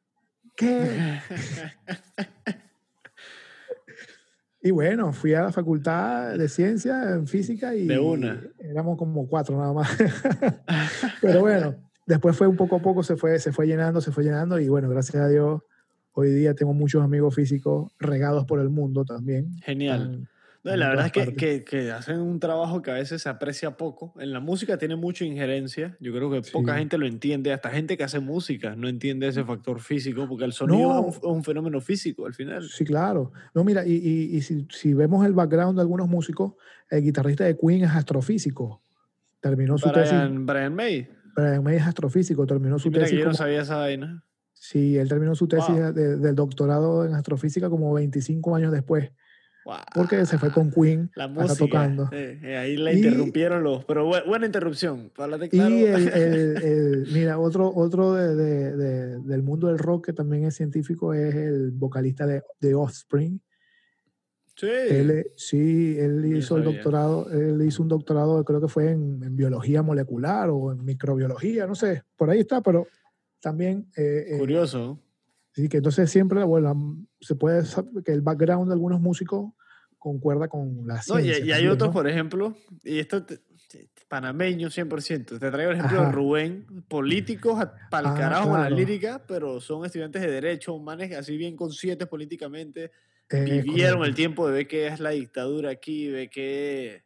¿Qué? Y bueno, fui a la facultad de ciencia en física y De una. éramos como cuatro nada más. Pero bueno, después fue un poco a poco, se fue, se fue llenando, se fue llenando y bueno, gracias a Dios, hoy día tengo muchos amigos físicos regados por el mundo también. Genial. No, la verdad es que, que, que hacen un trabajo que a veces se aprecia poco. En la música tiene mucha injerencia. Yo creo que poca gente lo entiende. Hasta gente que hace música no entiende ese factor físico, porque el sonido No. es, un, es un fenómeno físico al final. Sí, claro. No, mira, y, y, y si, si vemos el background de algunos músicos, el guitarrista de Queen es astrofísico. Terminó su tesis. Brian, Brian May. Brian May es astrofísico, terminó su mira que tesis. yo no sabía esa vaina. Sí, él terminó su tesis Wow. de- del doctorado en astrofísica como 25 años después, Wow. porque se fue con Queen La música. tocando. eh, ahí la Y- interrumpieron los. Pero bu- buena interrupción. Hablarte Y claro. el, el- el- mira, otro, otro de- de- de- del mundo del rock que también es científico es el vocalista de, de Offspring. sí. Él, eh, sí, él hizo el doctorado, él hizo un doctorado, creo que fue en, en biología molecular o en microbiología, no sé, por ahí está, pero también... eh, eh, Curioso. Sí, que entonces siempre, bueno, se puede sab- que el background de algunos músicos concuerda con la No, y, ciencia. y hay otros, ¿no? por ejemplo, y esto te- panameño 100%. Te traigo el ejemplo Ajá. de Rubén, políticos para el Ah, carajo con la lírica, pero son estudiantes de derecho, manes así bien conscientes políticamente, Eh, vivieron el tiempo de ver qué es la dictadura aquí, de qué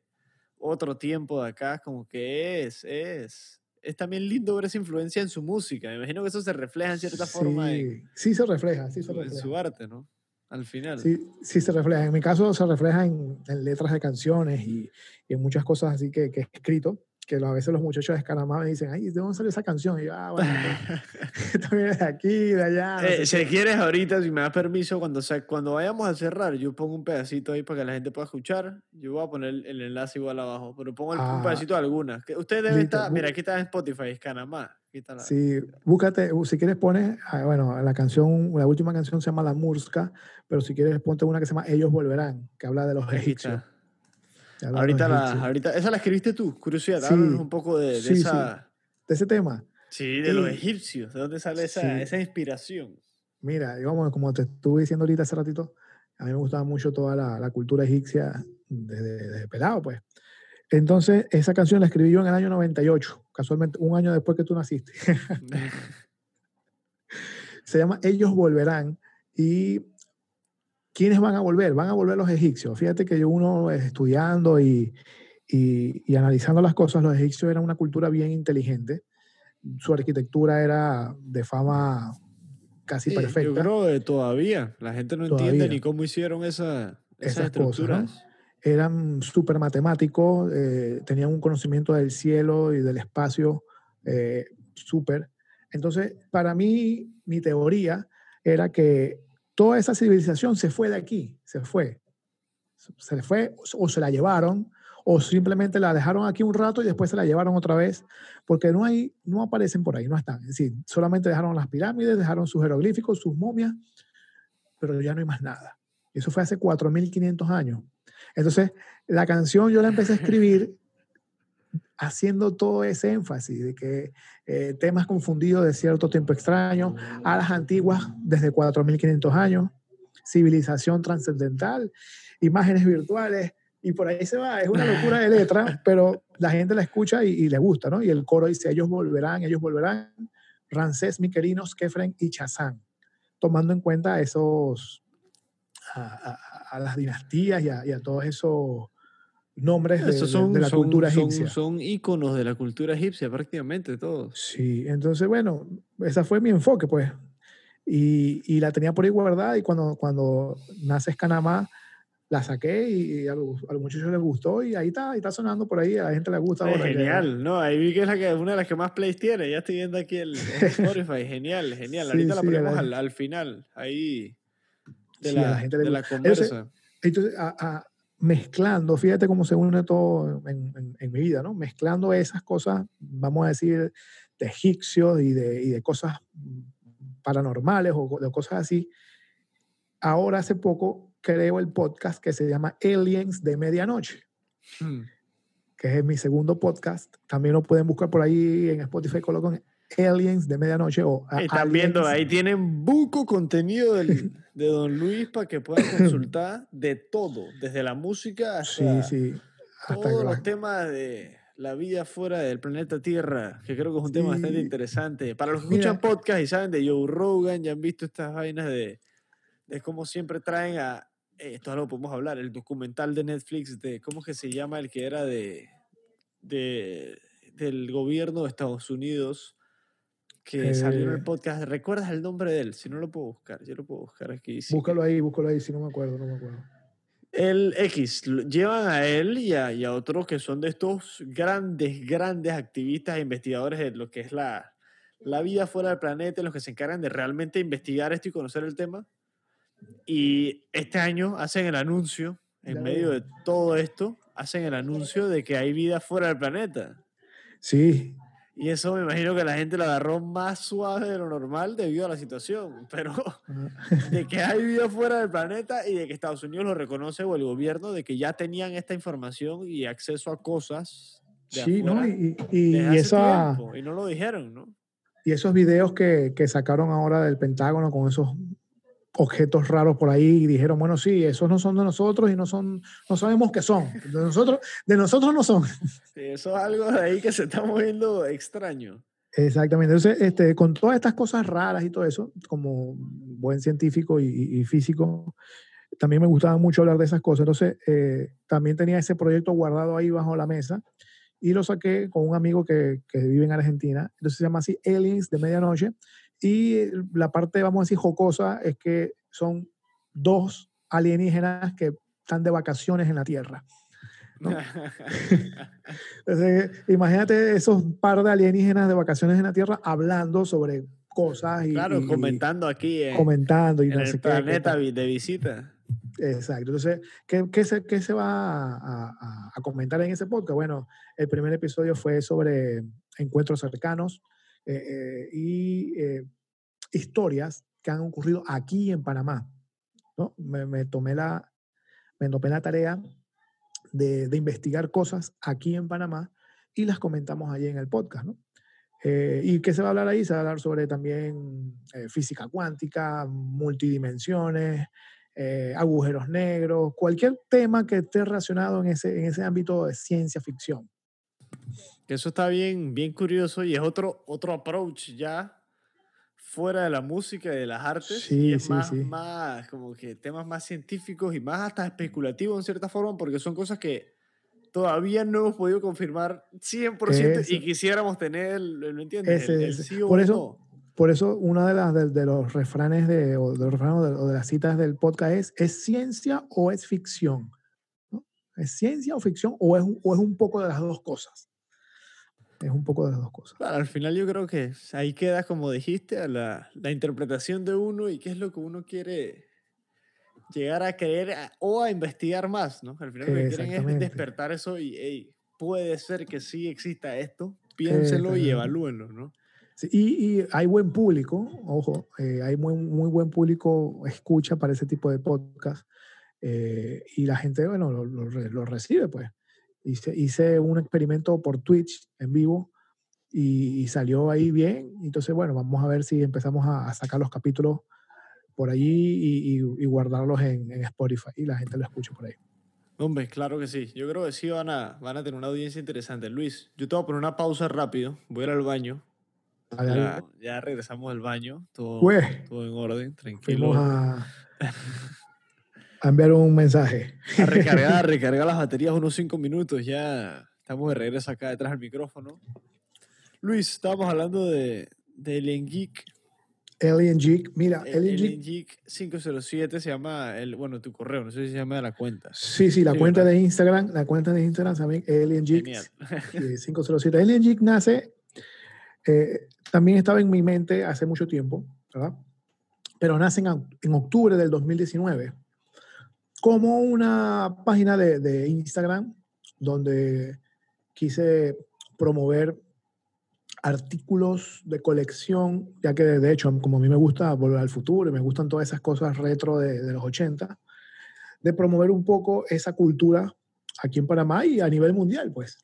otro tiempo de acá, como que es, es. Es también lindo ver esa influencia en su música. Me imagino que eso se refleja en cierta forma en, Sí, sí se refleja, sí se en refleja. su arte, ¿no? Al final. Sí, sí se refleja. En mi caso se refleja en, en letras de canciones y, y en muchas cosas así que, que he escrito, que a veces los muchachos de Escanamá me dicen, ay, ¿de dónde salió esa canción? Y yo, ah, bueno, pues, también es de aquí, de allá. no Eh, si qué". quieres ahorita, si me das permiso, cuando, cuando vayamos a cerrar, yo pongo un pedacito ahí para que la gente pueda escuchar. Yo voy a poner el enlace igual abajo, pero pongo el- un Ah, pedacito de algunas. Que ustedes deben listo, estar, mira, aquí está en Spotify, es Canamá. Aquí está la- Sí, búscate, si quieres pones, bueno, la canción, la última canción se llama La Murska, pero si quieres ponte una que se llama Ellos Volverán, que habla de los egipcios. Ahorita, la, ahorita, esa la escribiste tú, curiosidad. Sí, Háblanos un poco de, de sí, sí. esa. De ese tema, Sí, de los egipcios. ¿De dónde sale esa, esa inspiración? mira, y vamos, como te estuve diciendo ahorita hace ratito, a mí me gustaba mucho toda la, la cultura egipcia desde, desde pelado, pues. Entonces, esa canción la escribí yo en el año 98, casualmente un año después que tú naciste. se llama Ellos Volverán. ¿Y quiénes van a volver? Van a volver los egipcios. Fíjate que yo uno eh, estudiando y, y- y analizando las cosas, los egipcios eran una cultura bien inteligente. Su arquitectura era de fama casi Sí, perfecta. Yo creo que todavía la gente no entiende ni cómo hicieron esa, esas, Esas cosas, ¿no? estructuras. eran súper matemáticos, eh, tenían un conocimiento del cielo y del espacio eh, súper. Entonces, para mí, mi teoría era que toda esa civilización se fue de aquí, se fue. Se le fue o se la llevaron o simplemente la dejaron aquí un rato y después se la llevaron otra vez, porque no hay, no aparecen por ahí, no están. Es decir, solamente dejaron las pirámides, dejaron sus jeroglíficos, sus momias, pero ya no hay más nada. Eso fue hace 4.500 años. Entonces, la canción yo la empecé a escribir haciendo todo ese énfasis de que eh, temas confundidos de cierto tiempo extraño, a las antiguas desde 4.500 años, civilización trascendental, imágenes virtuales, Y por ahí se va, es una locura de letra, pero la gente la escucha y, y le gusta, ¿no? Y el coro dice, ellos volverán, ellos volverán, Rancés, Miquerinos, Kefren y Chazán, tomando en cuenta esos, a, a, las dinastías y a, y a todos esos nombres de, son, de, la son, cultura son, egipcia. Son íconos de la cultura egipcia prácticamente todos. Sí, entonces bueno, ese fue mi enfoque pues. Y, y la tenía por ahí guardada y cuando, cuando nace Escanamá, la saqué y a los, a los, muchachos les gustó y ahí está, ahí está sonando por ahí, a la gente le gusta. Es genial. ¿no? Ahí vi que es la que, una de las que más plays tiene, ya estoy viendo aquí el, el Spotify, genial, genial. Sí, Ahorita sí, la ponemos la... al, al, final, ahí de, sí, la, la, gente de la conversa. Entonces, entonces a, a, mezclando, fíjate cómo se une todo en, en, en, mi vida, ¿no? Mezclando esas cosas, vamos a decir, de egipcios y de, y de cosas paranormales o de cosas así. Ahora hace poco creo el podcast que se llama Aliens de Medianoche, hmm. que es mi segundo podcast. También lo pueden buscar por ahí en Spotify, colocan Aliens de Medianoche o Están viendo, ahí tienen buco contenido del, de Don Luis para que puedan consultar de todo, desde la música hasta, sí, sí. hasta todos los temas de la vida fuera del planeta Tierra, que creo que es un sí. tema bastante interesante. Para los que Mira, escuchan podcast y saben de Joe Rogan, ya han visto estas vainas de, de cómo siempre traen a, eh, esto lo podemos hablar, el documental de Netflix de, ¿cómo que se llama? El que era de, de del gobierno de Estados Unidos, que eh, salió en el podcast. ¿Recuerdas el nombre de él? Si no lo puedo buscar, yo lo puedo buscar aquí. Sí. Búscalo ahí, búscalo ahí, si no me acuerdo, no me acuerdo. El X, llevan a él y a, y a otros que son de estos grandes, grandes activistas e investigadores de lo que es la, la vida fuera del planeta, los que se encargan de realmente investigar esto y conocer el tema. Y este año hacen el anuncio, en claro. medio de todo esto, hacen el anuncio de que hay vida fuera del planeta. Sí. Y eso me imagino que la gente lo agarró más suave de lo normal debido a la situación. Pero de que hay vida fuera del planeta y de que Estados Unidos lo reconoce o el gobierno, de que ya tenían esta información y acceso a cosas. De sí, afuera, ¿no? Y, y, y esa. Tiempo, y no lo dijeron, ¿no? Y esos videos que, que sacaron ahora del Pentágono con esos objetos raros por ahí y dijeron, bueno, sí, esos no son de nosotros y no son, no sabemos qué son. De nosotros, de nosotros no son. Sí, eso es algo de ahí que se está moviendo extraño. Exactamente. Entonces, este, con todas estas cosas raras y todo eso, como buen científico y, y físico, también me gustaba mucho hablar de esas cosas. Entonces, eh, también tenía ese proyecto guardado ahí bajo la mesa y lo saqué con un amigo que, que vive en Argentina. Entonces se llama así Aliens de Medianoche. Y la parte, vamos a decir, jocosa es que son dos alienígenas que están de vacaciones en la Tierra. ¿no? Entonces, imagínate esos par de alienígenas de vacaciones en la Tierra hablando sobre cosas y, claro, y comentando aquí en, comentando y en no el sé planeta qué, de visita. Exacto. Entonces, ¿qué, qué, se, qué se, va a, a, a, comentar en ese podcast? Bueno, el primer episodio fue sobre encuentros cercanos eh, eh, y eh, historias que han ocurrido aquí en Panamá. ¿no? Me, me, tomé la, me tomé la tarea de, de, investigar cosas aquí en Panamá y las comentamos allí en el podcast. ¿no? Eh, ¿Y qué se va a hablar ahí? Se va a hablar sobre también eh, física cuántica, multidimensiones, eh, agujeros negros, cualquier tema que esté relacionado en ese, en ese ámbito de ciencia ficción. Eso está bien, bien curioso y es otro, otro approach ya fuera de la música y de las artes sí, y es sí, más, sí. más como que temas más científicos y más hasta especulativos en cierta forma porque son cosas que todavía no hemos podido confirmar 100% eso. y quisiéramos tener, ¿lo entiendes? Ese, el, el sí por, eso, no. por eso, una de, las, de, de, los refranes de, o de los refranes de, o de las citas del podcast es, ¿es ciencia o es ficción? ¿No? ¿Es ciencia o ficción o es, o es un poco de las dos cosas? Es un poco de las dos cosas. Claro, al final yo creo que ahí queda, como dijiste, a la, la interpretación de uno y qué es lo que uno quiere llegar a creer a, o a investigar más, ¿no? Al final lo que quieren es despertar eso y, hey, puede ser que sí exista esto, piénselo y evalúenlo, ¿no? Sí, y, y, hay buen público, ojo, eh, hay muy, muy buen público escucha para ese tipo de podcast eh, y la gente, bueno, lo, lo, lo recibe, pues. Hice, hice, un experimento por Twitch en vivo y, y, salió ahí bien. Entonces, bueno, vamos a ver si empezamos a, a sacar los capítulos por allí y, y, y guardarlos en, en, Spotify y la gente lo escuche por ahí. Hombre, claro que sí. Yo creo que sí van a, van a tener una audiencia interesante. Luis, yo te voy a poner una pausa rápido. Voy a ir al baño. Ya, ya, regresamos al baño. Todo, todo en orden, tranquilo. A, a, enviar un mensaje. A recargar, recargar las baterías unos cinco minutos. Ya estamos de regreso acá detrás del micrófono. Luis, estábamos hablando de, de Alien Geek. Alien Geek, mira, Alien, Geek, 507 se llama, el, bueno, tu correo, no sé si se llama la cuenta. Sí, sí, la cuenta de Instagram, la cuenta de Instagram también, Alien Geek 507. Alien Geek nace, eh, también estaba en mi mente hace mucho tiempo, ¿verdad? Pero nace en, en octubre del 2019 como una página de, de Instagram donde quise promover artículos de colección, ya que de hecho, como a mí me gusta volver al futuro y me gustan todas esas cosas retro de, de los 80, de promover un poco esa cultura aquí en Panamá y a nivel mundial, pues.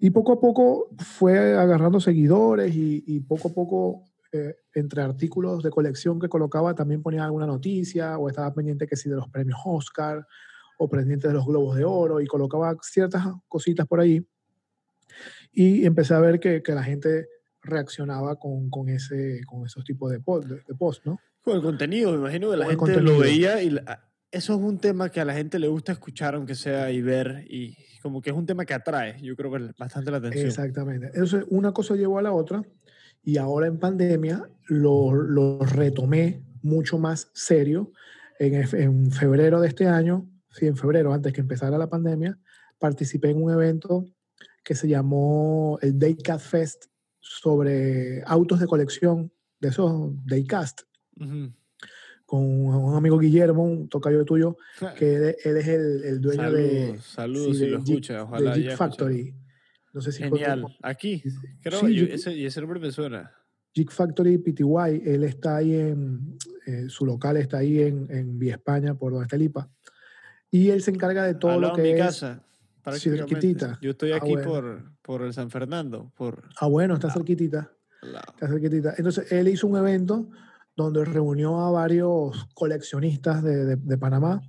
Y poco a poco fue agarrando seguidores y, y poco a poco, eh, entre artículos de colección que colocaba, también ponía alguna noticia o estaba pendiente que sí de los premios Oscar o pendiente de los Globos de Oro y colocaba ciertas cositas por ahí y empecé a ver que, que la gente reaccionaba con, con, ese, con esos tipos de post, de, post, ¿no? Con el contenido, me imagino que la gente lo veía y eso es un tema que a la gente le gusta escuchar, aunque sea y ver, y como que es un tema que atrae, yo creo que bastante la atención. Exactamente. Entonces, una cosa llevó a la otra y ahora en pandemia lo, lo retomé mucho más serio. En, en febrero de este año, sí, en febrero, antes que empezara la pandemia, participé en un evento que se llamó el Daycast Fest sobre autos de colección, de esos Daycast, con un amigo Guillermo, un tocayo tuyo, que él, es el, el dueño de... Saludos si lo escucha, ojalá de Factory. No sé si Genial. Aquí, creo sí, que ese, y ese nombre me suena. Geek Factory PTY, él está ahí en, eh, su local está ahí en, en Vía España, por donde está el IPA. Y él se encarga de todo lo que mi es... casa cerquitita. Yo estoy ah, aquí ah, bueno. por, por el San Fernando. Por... Ah, bueno, está cerquitita. Está cerquitita. Entonces, él hizo un evento donde reunió a varios coleccionistas de, de, de Panamá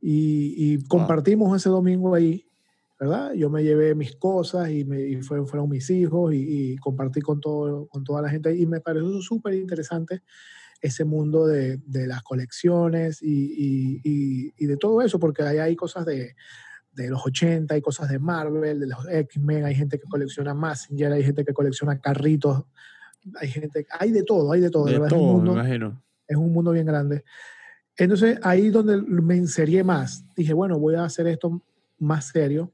y, y compartimos wow. ese domingo ahí, ¿verdad? Yo me llevé mis cosas y, me, y fueron, fueron, mis hijos y, y, compartí con, todo, con toda la gente y me pareció súper interesante ese mundo de, de las colecciones y, y, de todo eso, porque ahí hay cosas de, de los 80, hay cosas de Marvel, de los X-Men, hay gente que colecciona Messenger, hay gente que colecciona carritos, hay gente, hay de todo, hay de todo. De todo, es, un mundo, me imagino. es un mundo bien grande. Entonces ahí donde me inserié más, dije, bueno, voy a hacer esto más serio.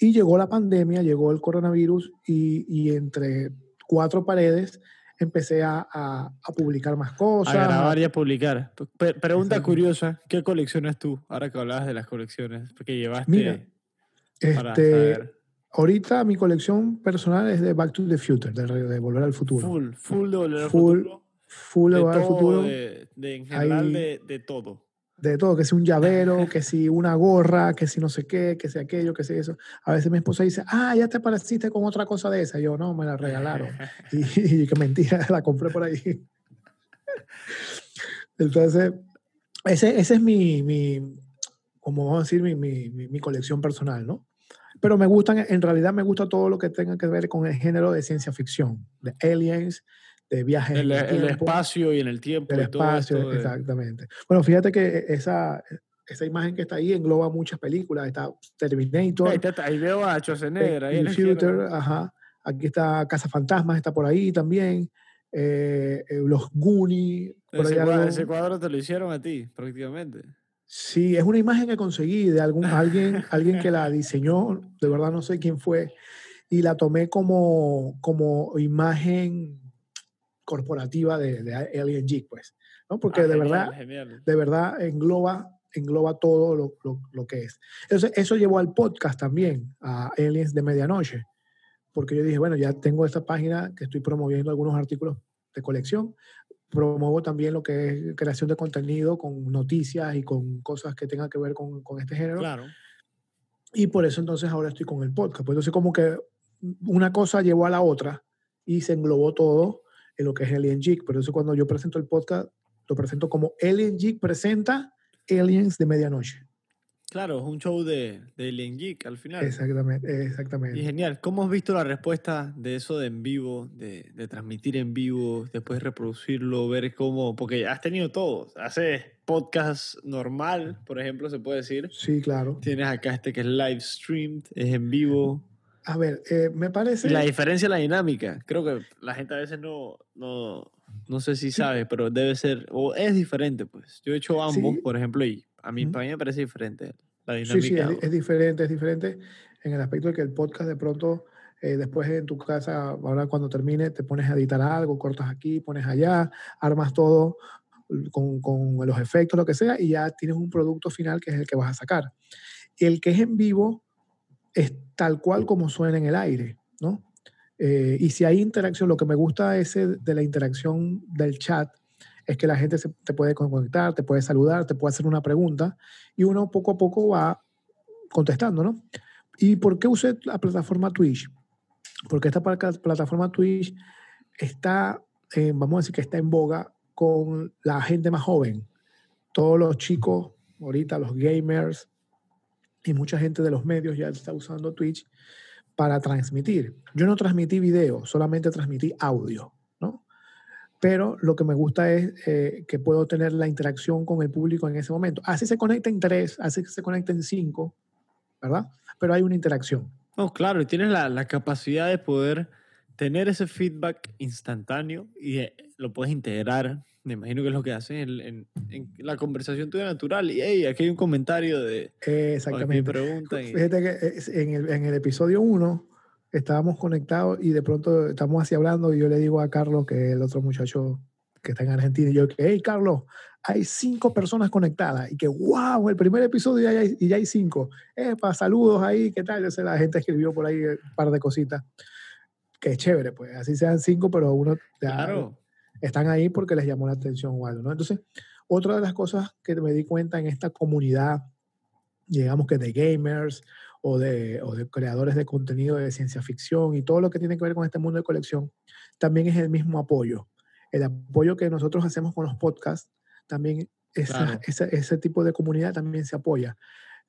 Y llegó la pandemia, llegó el coronavirus y, y entre cuatro paredes empecé a, a, a, publicar más cosas. A grabar y a publicar. pregunta Exacto. curiosa, ¿qué coleccionas tú? Ahora que hablabas de las colecciones, porque llevaste Mira, este, ahorita mi colección personal es de Back to the Future, de, de Volver al Futuro. Full, full de Volver al full, Futuro. Full de, de Volver al Futuro. De, de, en general de todo de todo, que si un llavero, que si una gorra, que si no sé qué, que si aquello, que si eso. A veces mi esposa dice, ah, ya te pareciste con otra cosa de esa. Yo, no, me la regalaron. y, y que mentira, la compré por ahí. Entonces, ese, ese es mi, mi, como vamos a decir, mi, mi, mi, colección personal, ¿no? Pero me gustan, en realidad me gusta todo lo que tenga que ver con el género de ciencia ficción, de aliens, de viajes el, en el, el espacio y en el tiempo. El espacio, de... exactamente. Bueno, fíjate que esa, esa imagen que está ahí engloba muchas películas. Está Terminator. Ahí, está, ahí veo a Schwarzenegger. Ahí el Future, ajá. Aquí está Casa Fantasmas, está por ahí también. Eh, eh, los Goonies. Ese, cuadro, ese cuadro te lo hicieron a ti, prácticamente. Sí, es una imagen que conseguí de algún, alguien, alguien que la diseñó, de verdad no sé quién fue, y la tomé como, como imagen corporativa de, de Alien Geek, pues, ¿no? Porque ah, de genial, verdad, genial. de verdad engloba, engloba todo lo, lo, lo, que es. Entonces, eso llevó al podcast también, a Aliens de Medianoche, porque yo dije, bueno, ya tengo esta página que estoy promoviendo algunos artículos de colección, promuevo también lo que es creación de contenido con noticias y con cosas que tengan que ver con, con este género. Claro. Y por eso entonces ahora estoy con el podcast. Pues entonces como que una cosa llevó a la otra y se englobó todo en lo que es Alien Geek. Por eso cuando yo presento el podcast, lo presento como Alien Geek presenta Aliens de Medianoche. Claro, es un show de, de Alien Geek al final. Exactamente, exactamente. Y genial. ¿Cómo has visto la respuesta de eso de en vivo, de, de transmitir en vivo, después reproducirlo, ver cómo, porque has tenido todo. Haces podcast normal, por ejemplo, se puede decir. Sí, claro. Tienes acá este que es live streamed, es en vivo. A ver, eh, me parece... Y la diferencia es la dinámica. Creo que la gente a veces no, no, no sé si sabe, pero debe ser, o es diferente, pues. Yo he hecho ambos, Sí. por ejemplo, y a mí, para mí me parece diferente la Sí, dinámica. sí, es, es diferente, es diferente en el aspecto de que el podcast de pronto, eh, después en tu casa, ahora cuando termine, te pones a editar algo, cortas aquí, pones allá, armas todo con, con los efectos, lo que sea, y ya tienes un producto final que es el que vas a sacar. El que es en vivo es tal cual como suena en el aire, ¿no? Eh, y si hay interacción, lo que me gusta de la interacción del chat es que la gente se, te puede conectar, te puede saludar, te puede hacer una pregunta y uno poco a poco va contestando, ¿no? ¿Y por qué usé la plataforma Twitch? Porque esta pla- plataforma Twitch está, eh, vamos a decir que está en boga con la gente más joven. Todos los chicos, ahorita los gamers y mucha gente de los medios ya está usando Twitch para transmitir. Yo no transmití video, solamente transmití audio, ¿no? Pero lo que me gusta es eh, que puedo tener la interacción con el público en ese momento. Así se conecten tres, así se conecten cinco, ¿verdad? Pero hay una interacción. No, claro, y tienes la, la capacidad de poder tener ese feedback instantáneo y lo puedes integrar. Me imagino que es lo que haces en, en- en la conversación tuya natural. Y hey, aquí hay un comentario de Eh, o exactamente. preguntan. y- Fíjate que es- en el, en el episodio 1 estábamos conectados y de pronto estamos así hablando y yo le digo a Carlos, que es el otro muchacho que está en Argentina, y yo, hey Carlos, hay cinco personas conectadas y que wow, el primer episodio y ya hay, y ya hay cinco. Epa, saludos ahí, ¿qué tal? Yo sé, la gente escribió por ahí un par de cositas. Que es chévere, pues así sean cinco, pero uno ya Claro. Están ahí porque les llamó la atención o algo, ¿no? Entonces, otra de las cosas que me di cuenta en esta comunidad, digamos que de gamers o de, o de creadores de contenido de ciencia ficción y todo lo que tiene que ver con este mundo de colección, también es el mismo apoyo. El apoyo que nosotros hacemos con los podcasts, también esa- Claro. ese tipo de comunidad también se apoya.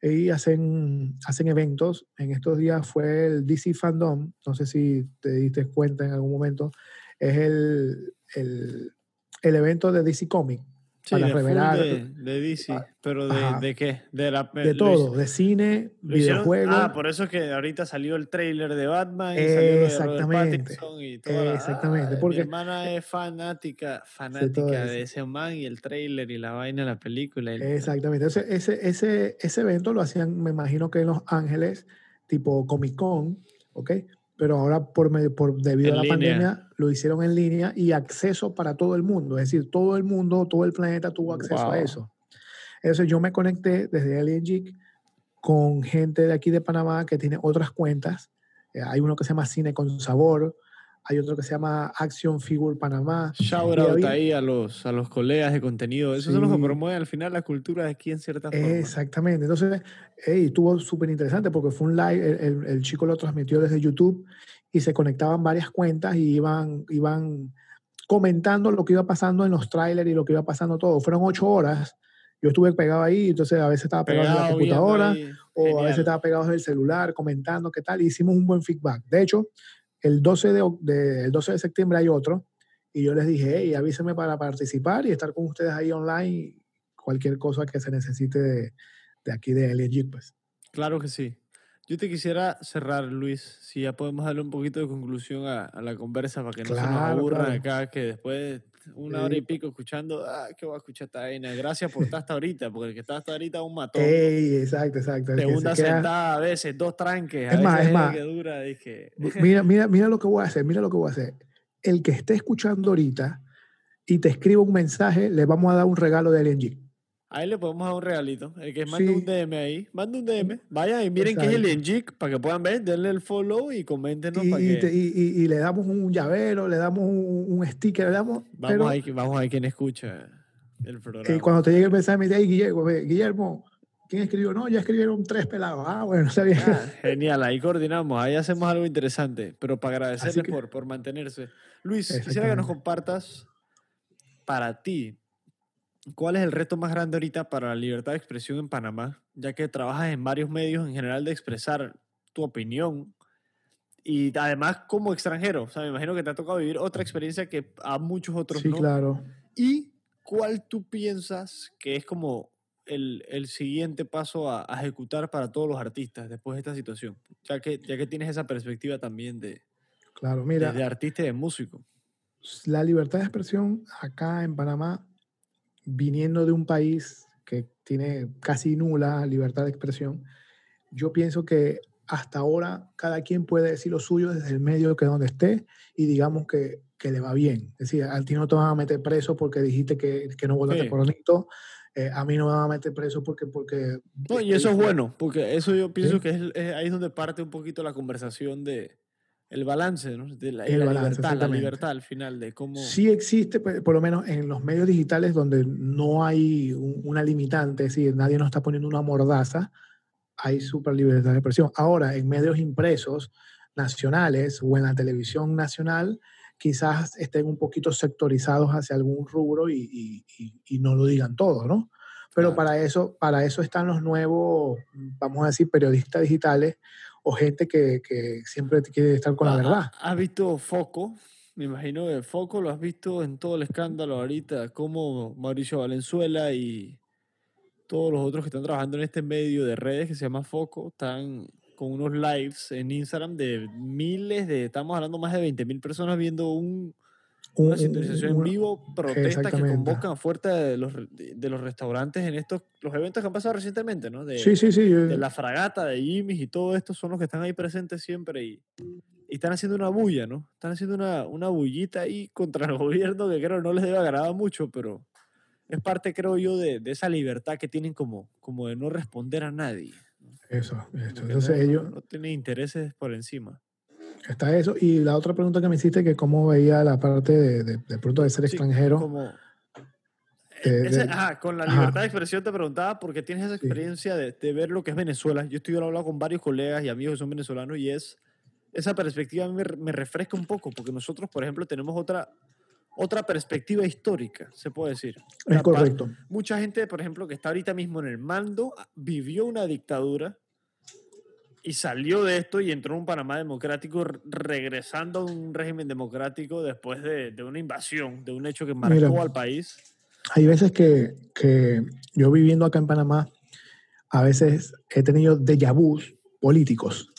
Y hacen, hacen eventos. En estos días fue el DC Fandom, no sé si te diste cuenta en algún momento, es el, el, el evento de DC Comic, Sí, para revelar- de, de DC. Pero de. ¿de qué? De, la, de lo todo, de cine, videojuegos. Ah, por eso es que ahorita salió el trailer de Batman y salió Exactamente. Pattinson y toda la- Exactamente, Ah, porque- Mi hermana es fanática, fanática de ese man y el trailer y la vaina de la película. Exactamente. Ese, ese, ese, ese evento lo hacían, me imagino que en Los Ángeles, tipo Comic Con, ¿ok? Pero ahora por, medio- por debido En a la línea. pandemia lo hicieron en línea y acceso para todo el mundo. Es decir, todo el mundo, todo el planeta tuvo acceso Wow. a eso. Entonces yo me conecté desde Alien Geek con gente de aquí de Panamá que tiene otras cuentas. Eh, hay uno que se llama Cine con Sabor, hay otro que se llama Action Figure Panamá. Shout out ahí a los, a los colegas de contenido. Esos son los que Sí. promueven al final la cultura de aquí en cierta forma. Exactamente. Entonces, hey, estuvo súper interesante porque fue un live, el, el- el chico lo transmitió desde YouTube y se conectaban varias cuentas y iban, iban comentando lo que iba pasando en los trailers y lo que iba pasando todo. Fueron ocho horas. Yo estuve pegado ahí, entonces a veces estaba pegado, en la Pegado, computadora o a veces estaba pegado en el celular comentando qué tal. y Hicimos un buen feedback. De hecho, el 12 de, el 12 de septiembre hay otro y yo les dije, hey, avísenme para participar y estar con ustedes ahí online. Cualquier cosa que se necesite de, de aquí de Geek, pues. Claro que sí. Yo te quisiera cerrar, Luis, si ya podemos darle un poquito de conclusión a, a la conversa para que no se nos aburran claro. acá, que después de una hora y pico escuchando, ah, ¿qué voy a escuchar esta vaina? Gracias por estar hasta ahorita, porque el que está hasta ahorita es un matón. Ey, exacto, exacto. se Segunda queda- sentada a veces, dos tranques, a Es más, es más. el que dura, dije, Mira, mira, mira lo que voy a hacer, mira lo que voy a hacer. El que esté escuchando ahorita y te escriba un mensaje, le vamos a dar un regalo de Geek. Ahí le podemos dar un regalito. El que mande un Sí. DM ahí, mande un DM. Vaya y miren que es el Enjik para que puedan ver, denle el follow y coméntenos Y, para y que y- y- y le damos un llavero, le damos un, un sticker, le damos. vamos, pero, a vamos a ver quién escucha el programa. eh, cuando te llegue el mensaje, me dice, "Ey, Guillermo, Guillermo, ¿quién escribió? No, ya escribieron tres pelados. Ah, bueno, bien. Ah, genial, ahí coordinamos, ahí hacemos algo interesante, pero para agradecerles que- por, por mantenerse. Luis, quisiera que nos compartas para ti ¿cuál es el reto más grande ahorita para la libertad de expresión en Panamá? Ya que trabajas en varios medios en general de expresar tu opinión y además como extranjero. O sea, me imagino que te ha tocado vivir otra experiencia que a muchos otros sí, no. claro. ¿Y cuál tú piensas que es como el, el siguiente paso a, a, ejecutar para todos los artistas después de esta situación? Ya que, ya que tienes esa perspectiva también de, claro, mira, de, de artista y de músico. La libertad de expresión acá en Panamá, viniendo de un país que tiene casi nula libertad de expresión, yo pienso que hasta ahora cada quien puede decir lo suyo desde el medio que donde esté y digamos que, que le va bien. Es decir, a ti no te van a meter preso porque dijiste que, que no votaste Sí. por Nito, eh, a mí no me van a meter preso porque... porque No, y eso es bueno, porque eso yo pienso Sí. que es, es ahí es donde parte un poquito la conversación de el balance, ¿no? De la, El la balance, libertad, la libertad al final, de cómo... Sí existe, pe- por lo menos en los medios digitales donde no hay un- una limitante, es decir, nadie nos está poniendo una mordaza, hay super libertad de expresión. Ahora, en medios impresos nacionales o en la televisión nacional, quizás estén un poquito sectorizados hacia algún rubro y, y- y- y no lo digan todo, ¿no? Pero Claro. para eso, para eso están los nuevos, vamos a decir, periodistas digitales o gente que, que siempre quiere estar con la Ah, verdad. ¿Has visto Foco? Me imagino que Foco lo has visto en todo el escándalo ahorita, como Mauricio Valenzuela y todos los otros que están trabajando en este medio de redes que se llama Foco, están con unos lives en Instagram de miles de, estamos hablando más de 20 mil personas viendo Un- una un- sintonización en vivo, protestas que convocan fuerte de los, de los restaurantes en estos, los eventos que han pasado recientemente, ¿no? De, Sí, sí, sí. yo- de la fragata, de Jimmy's y todo esto son los que están ahí presentes siempre y, y están haciendo una bulla, ¿no? Están haciendo una, una bullita ahí contra el gobierno que creo no les debe agradar mucho, pero es parte, creo yo, de, de esa libertad que tienen como, como de no responder a nadie. ¿no? Eso, esto. Entonces no, no- ellos, no tienen intereses por encima. Está eso. Y la otra pregunta que me hiciste, que cómo veía la parte de, de, de pronto de ser Sí, extranjero. Como, de- Ese- de- ajá, con la ajá. libertad de expresión te preguntaba porque tienes esa Sí. experiencia de, de ver lo que es Venezuela. Yo estoy hablando con varios colegas y amigos que son venezolanos y es esa perspectiva a mí me, me refresca un poco porque nosotros, por ejemplo, tenemos otra, otra perspectiva histórica, se puede decir. es correcto. Mucha gente, por ejemplo, que está ahorita mismo en el mando, vivió una dictadura y salió de esto y entró en un Panamá democrático, re- regresando a un régimen democrático después de, de una invasión, de un hecho que marcó Mira. al país. Hay veces que, que yo viviendo acá en Panamá, a veces he tenido déjà vus políticos.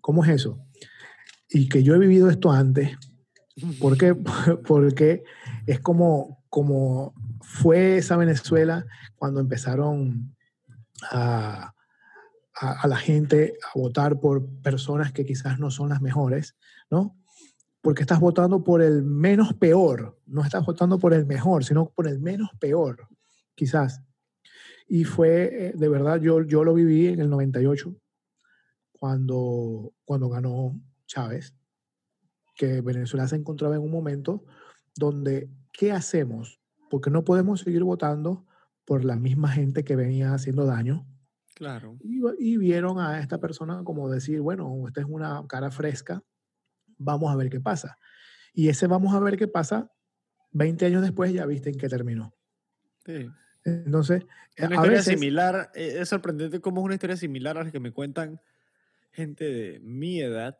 ¿Cómo es eso? Y que yo he vivido esto antes. ¿Por qué? Porque es como, como fue esa Venezuela cuando empezaron a, a, la gente a votar por personas que quizás no son las mejores, ¿no? Porque estás votando por el menos peor, no estás votando por el mejor, sino por el menos peor, quizás. Y fue, eh, de verdad, yo, yo lo viví en el 98, cuando, cuando ganó Chávez, que Venezuela se encontraba en un momento donde, ¿qué hacemos? Porque no podemos seguir votando por la misma gente que venía haciendo daño. Claro. Y, y vieron a esta persona como decir, bueno, esta es una cara fresca, vamos a ver qué pasa. Y ese vamos a ver qué pasa, 20 años después ya viste en qué terminó. Sí. Entonces, Una a historia veces, similar, eh, es sorprendente cómo es una historia similar a la que me cuentan gente de mi edad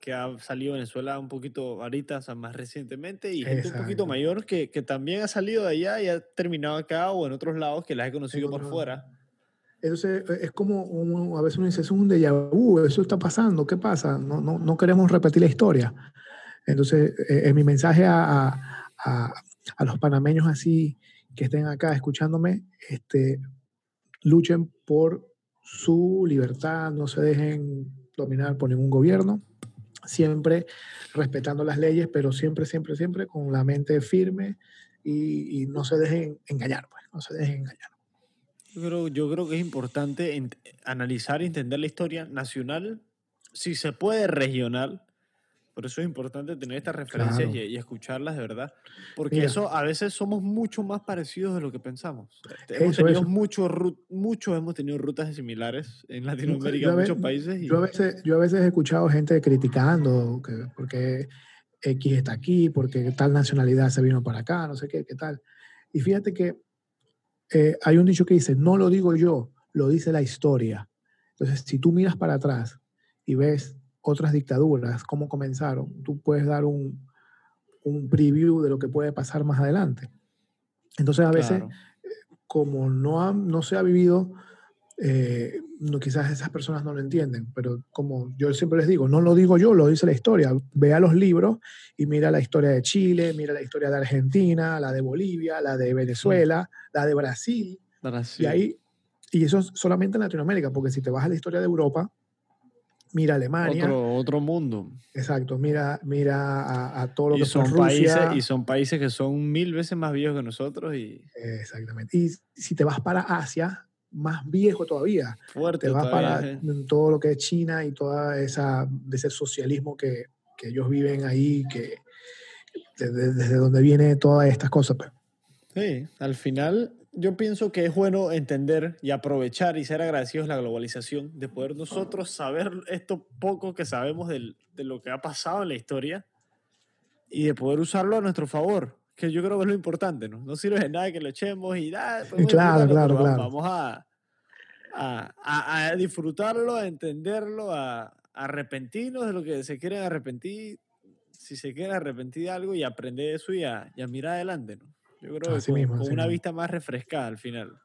que ha salido de Venezuela un poquito ahorita, o sea, más recientemente, y gente un poquito Exacto. mayor que, que también ha salido de allá y ha terminado acá o en otros lados que las he conocido por fuera. Entonces, eh, es como, un- a veces uno dice, es un déjà vu, eso está pasando, ¿qué pasa? No, no, no queremos repetir la historia. Entonces, eh, eh, mi mensaje a, a- a- a los panameños así que estén acá escuchándome, este, luchen por su libertad, no se dejen dominar por ningún gobierno, siempre respetando las leyes, pero siempre, siempre, siempre con la mente firme y, y no se dejen engañar, pues, no se dejen engañar. Yo creo, yo creo que es importante analizar y entender la historia nacional, si se puede regional. Por eso es importante tener estas referencias Claro. y, y escucharlas de verdad. Porque Mira. eso a veces somos mucho más parecidos de lo que pensamos. Este, Hemos Eso, tenido eso. muchos, muchos hemos tenido rutas similares en Latinoamérica, en muchos países. Y, Yo a veces, yo a veces he escuchado gente criticando que porque X está aquí, porque tal nacionalidad se vino para acá, no sé qué, qué tal. Y fíjate que eh, hay un dicho que dice, no lo digo yo, lo dice la historia. Entonces, si tú miras para atrás y ves otras dictaduras, cómo comenzaron, tú puedes dar un, un preview de lo que puede pasar más adelante. Entonces, a veces, como no, no se ha vivido eh, no, quizás esas personas no lo entienden, pero como yo siempre les digo, no lo digo yo, lo dice la historia. Vea los libros y mira la historia de Chile, mira la historia de Argentina, la de Bolivia, la de Venezuela, la de Brasil. Y, ahí, y eso es solamente en Latinoamérica, porque si te vas a la historia de Europa, mira Alemania. Otro, otro mundo. Exacto, mira, mira a, todos los son, países Y son países que son mil veces más viejos que nosotros. Y... Exactamente. Y si te vas para Asia, más viejo todavía. Fuerte. Te vas para todo lo que es China y toda esa ese socialismo que, que ellos viven ahí, que desde, donde viene todas estas cosas. Pues. Sí, al final yo pienso que es bueno entender y aprovechar y ser agradecidos la globalización, de poder nosotros saber esto poco que sabemos de lo que ha pasado en la historia y de poder usarlo a nuestro favor que yo creo que es lo importante, ¿no? No sirve de nada que lo echemos y nada. Claro, claro, claro. Vamos a, a, a, disfrutarlo, a entenderlo, a, arrepentirnos de lo que se quieren arrepentir, si se quiere arrepentir de algo y aprender eso y a, mirar adelante, ¿no? Yo creo que con, una vista más refrescada al final.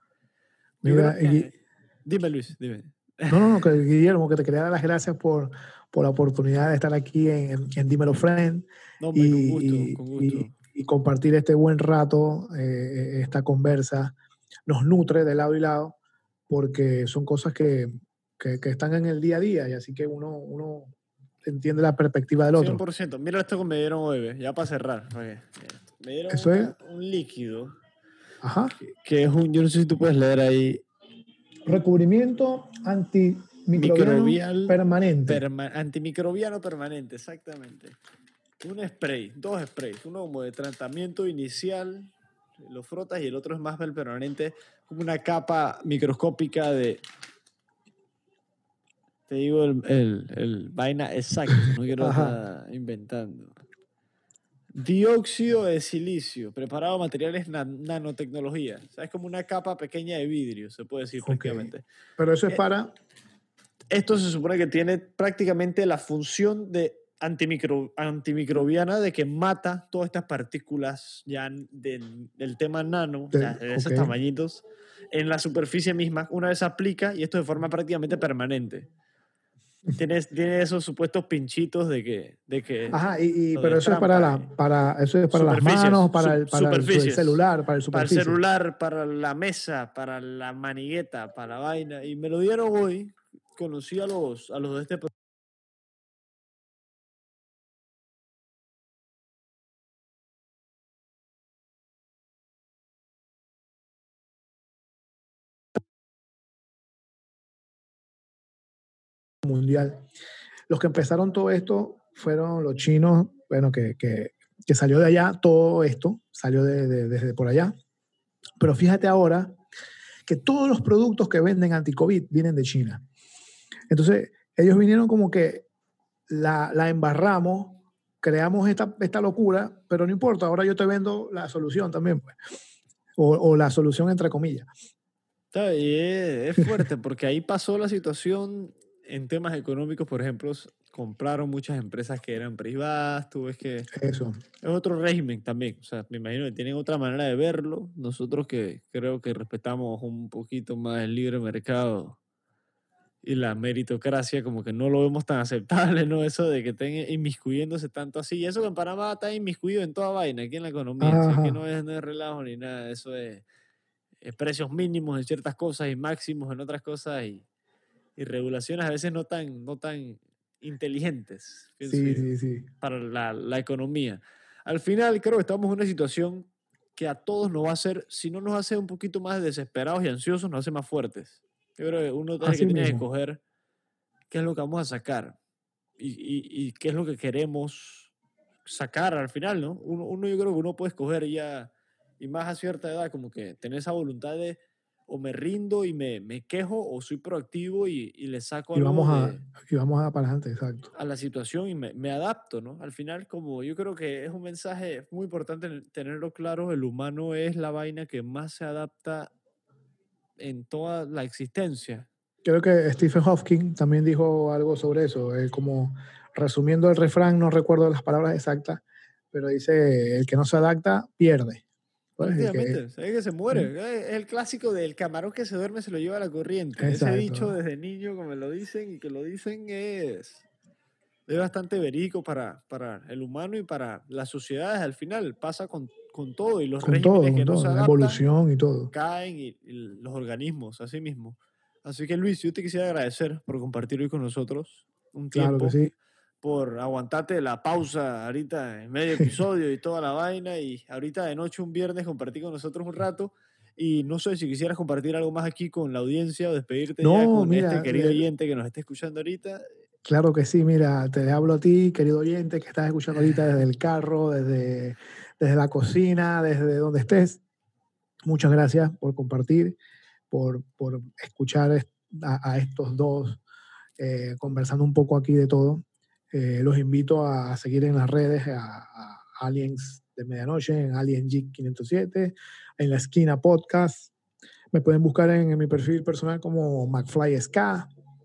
dime, Luis, dime. No, no, no, que, Guillermo, que te quería dar las gracias por, por la oportunidad de estar aquí en, en, Dímelo Friend. No, y, con gusto, con gusto y compartir este buen rato, eh, esta conversa, nos nutre de lado y lado, porque son cosas que, que, están en el día a día y así que uno, uno entiende la perspectiva del otro. 100%. Mira esto que me dieron hoy, ya para cerrar. Me dieron un líquido. Ajá. Que, es un, yo no sé si tú puedes leer ahí. Recubrimiento antimicrobiano permanente. antimicrobiano permanente, exactamente. Un spray, dos sprays, uno como de tratamiento inicial, lo frotas y el otro es más permanente, como una capa microscópica de... Te digo el, el, vaina exacto, no quiero estar inventando. Dióxido de silicio, preparado de materiales nanotecnología. O sea, es como una capa pequeña de vidrio, se puede decir prácticamente. Pero eso es eh, para... Esto se supone que tiene prácticamente la función de antimicro, antimicrobiana de que mata todas estas partículas ya del, del tema nano, de, esos tamañitos, en la superficie misma. Una vez aplica y esto de forma prácticamente permanente. Tienes, tiene esos supuestos pinchitos de que... De que Ajá, y, pero eso es para, la, para, eso es para las manos, para, el, para el, celular, para el Para el celular, para la mesa, para la manigueta, para la vaina. Y me lo dieron hoy. Conocí a los, a los de este mundial. Los que empezaron todo esto fueron los chinos, bueno, que, que, que salió de allá todo esto, salió de, desde por allá. Pero fíjate ahora que todos los productos que venden anti-COVID vienen de China. Entonces, ellos vinieron como que la, la embarramos, creamos esta, esta, locura, pero no importa, ahora yo te vendo la solución también, pues. o, o, la solución entre comillas. es fuerte, porque ahí pasó la situación en temas económicos, por ejemplo, compraron muchas empresas que eran privadas, tú ves que... Eso. Es otro régimen también, o sea, me imagino que tienen otra manera de verlo. Nosotros que creo que respetamos un poquito más el libre mercado y la meritocracia, como que no lo vemos tan aceptable, ¿no? Eso de que estén inmiscuyéndose tanto así. Y eso que en Panamá está inmiscuido en toda vaina, aquí en la economía. que no es, no es relajo ni nada, eso es, es precios mínimos en ciertas cosas y máximos en otras cosas y y regulaciones a veces no tan, no tan inteligentes sí, sí, sí. para la, la, economía. Al final creo que estamos en una situación que a todos nos va a hacer, si no nos hace un poquito más desesperados y ansiosos, nos hace más fuertes. Yo creo que uno tiene que, tiene que escoger qué es lo que vamos a sacar y, y, y, qué es lo que queremos sacar al final, ¿no? Uno, uno yo creo que uno puede escoger ya, y más a cierta edad, como que tener esa voluntad de o me rindo y me, me quejo o soy proactivo y, y le saco Y algo vamos a, de- y vamos a para adelante, exacto. a la situación y me, me adapto, ¿no? Al final, como yo creo que es un mensaje muy importante en- tenerlo claro, el humano es la vaina que más se adapta en toda la existencia. Creo que Stephen Hawking también dijo algo sobre eso, eh, como resumiendo el refrán, no recuerdo las palabras exactas, pero dice, el que no se adapta, pierde. Pues, Prácticamente, es que se muere. Es es el clásico del camarón que se duerme se lo lleva la corriente. Exacto. Ese dicho desde niño, como lo dicen, y que lo dicen es, es bastante verídico para, para el humano y para las sociedades. Al final pasa con, con todo y los con todo, regímenes que con no todo, se la adaptan evolución y todo. caen y, y los organismos, así mismo. Así que Luis, yo te quisiera agradecer por compartir hoy con nosotros un Claro tiempo, que sí. Por aguantarte la pausa ahorita en medio episodio y toda la vaina y ahorita de noche un viernes compartir con nosotros un rato. Y no sé si quisieras compartir algo más aquí con la audiencia o despedirte ya No, con este mira, querido eh, oyente que nos esté escuchando ahorita. Claro que sí, mira, te hablo a ti, querido oyente, que estás escuchando ahorita desde el carro, desde, desde la cocina, desde donde estés. Muchas gracias por compartir, por, por escuchar a, a estos dos eh, conversando un poco aquí de todo. Eh, los invito a seguir en las redes a, Aliens de Medianoche, en Alien Geek 507, en la esquina podcast. Me pueden buscar en, mi perfil personal como McFly SK.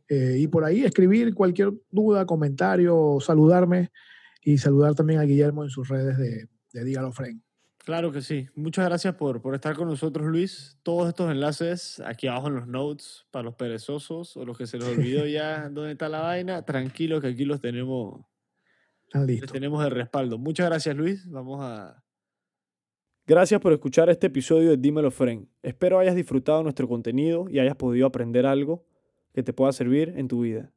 Eh, y por ahí escribir cualquier duda, comentario, saludarme y saludar también a Guillermo en sus redes de, de Dígalo Friend. Claro que sí. Muchas gracias por, por estar con nosotros, Luis. Todos estos enlaces aquí abajo en los notes para los perezosos o los que se les olvidó ya dónde está la vaina. Tranquilo que aquí los tenemos, Están les listos. tenemos de respaldo. Muchas gracias, Luis. Vamos a... Gracias por escuchar este episodio de Dímelo Friend. Espero hayas disfrutado nuestro contenido y hayas podido aprender algo que te pueda servir en tu vida.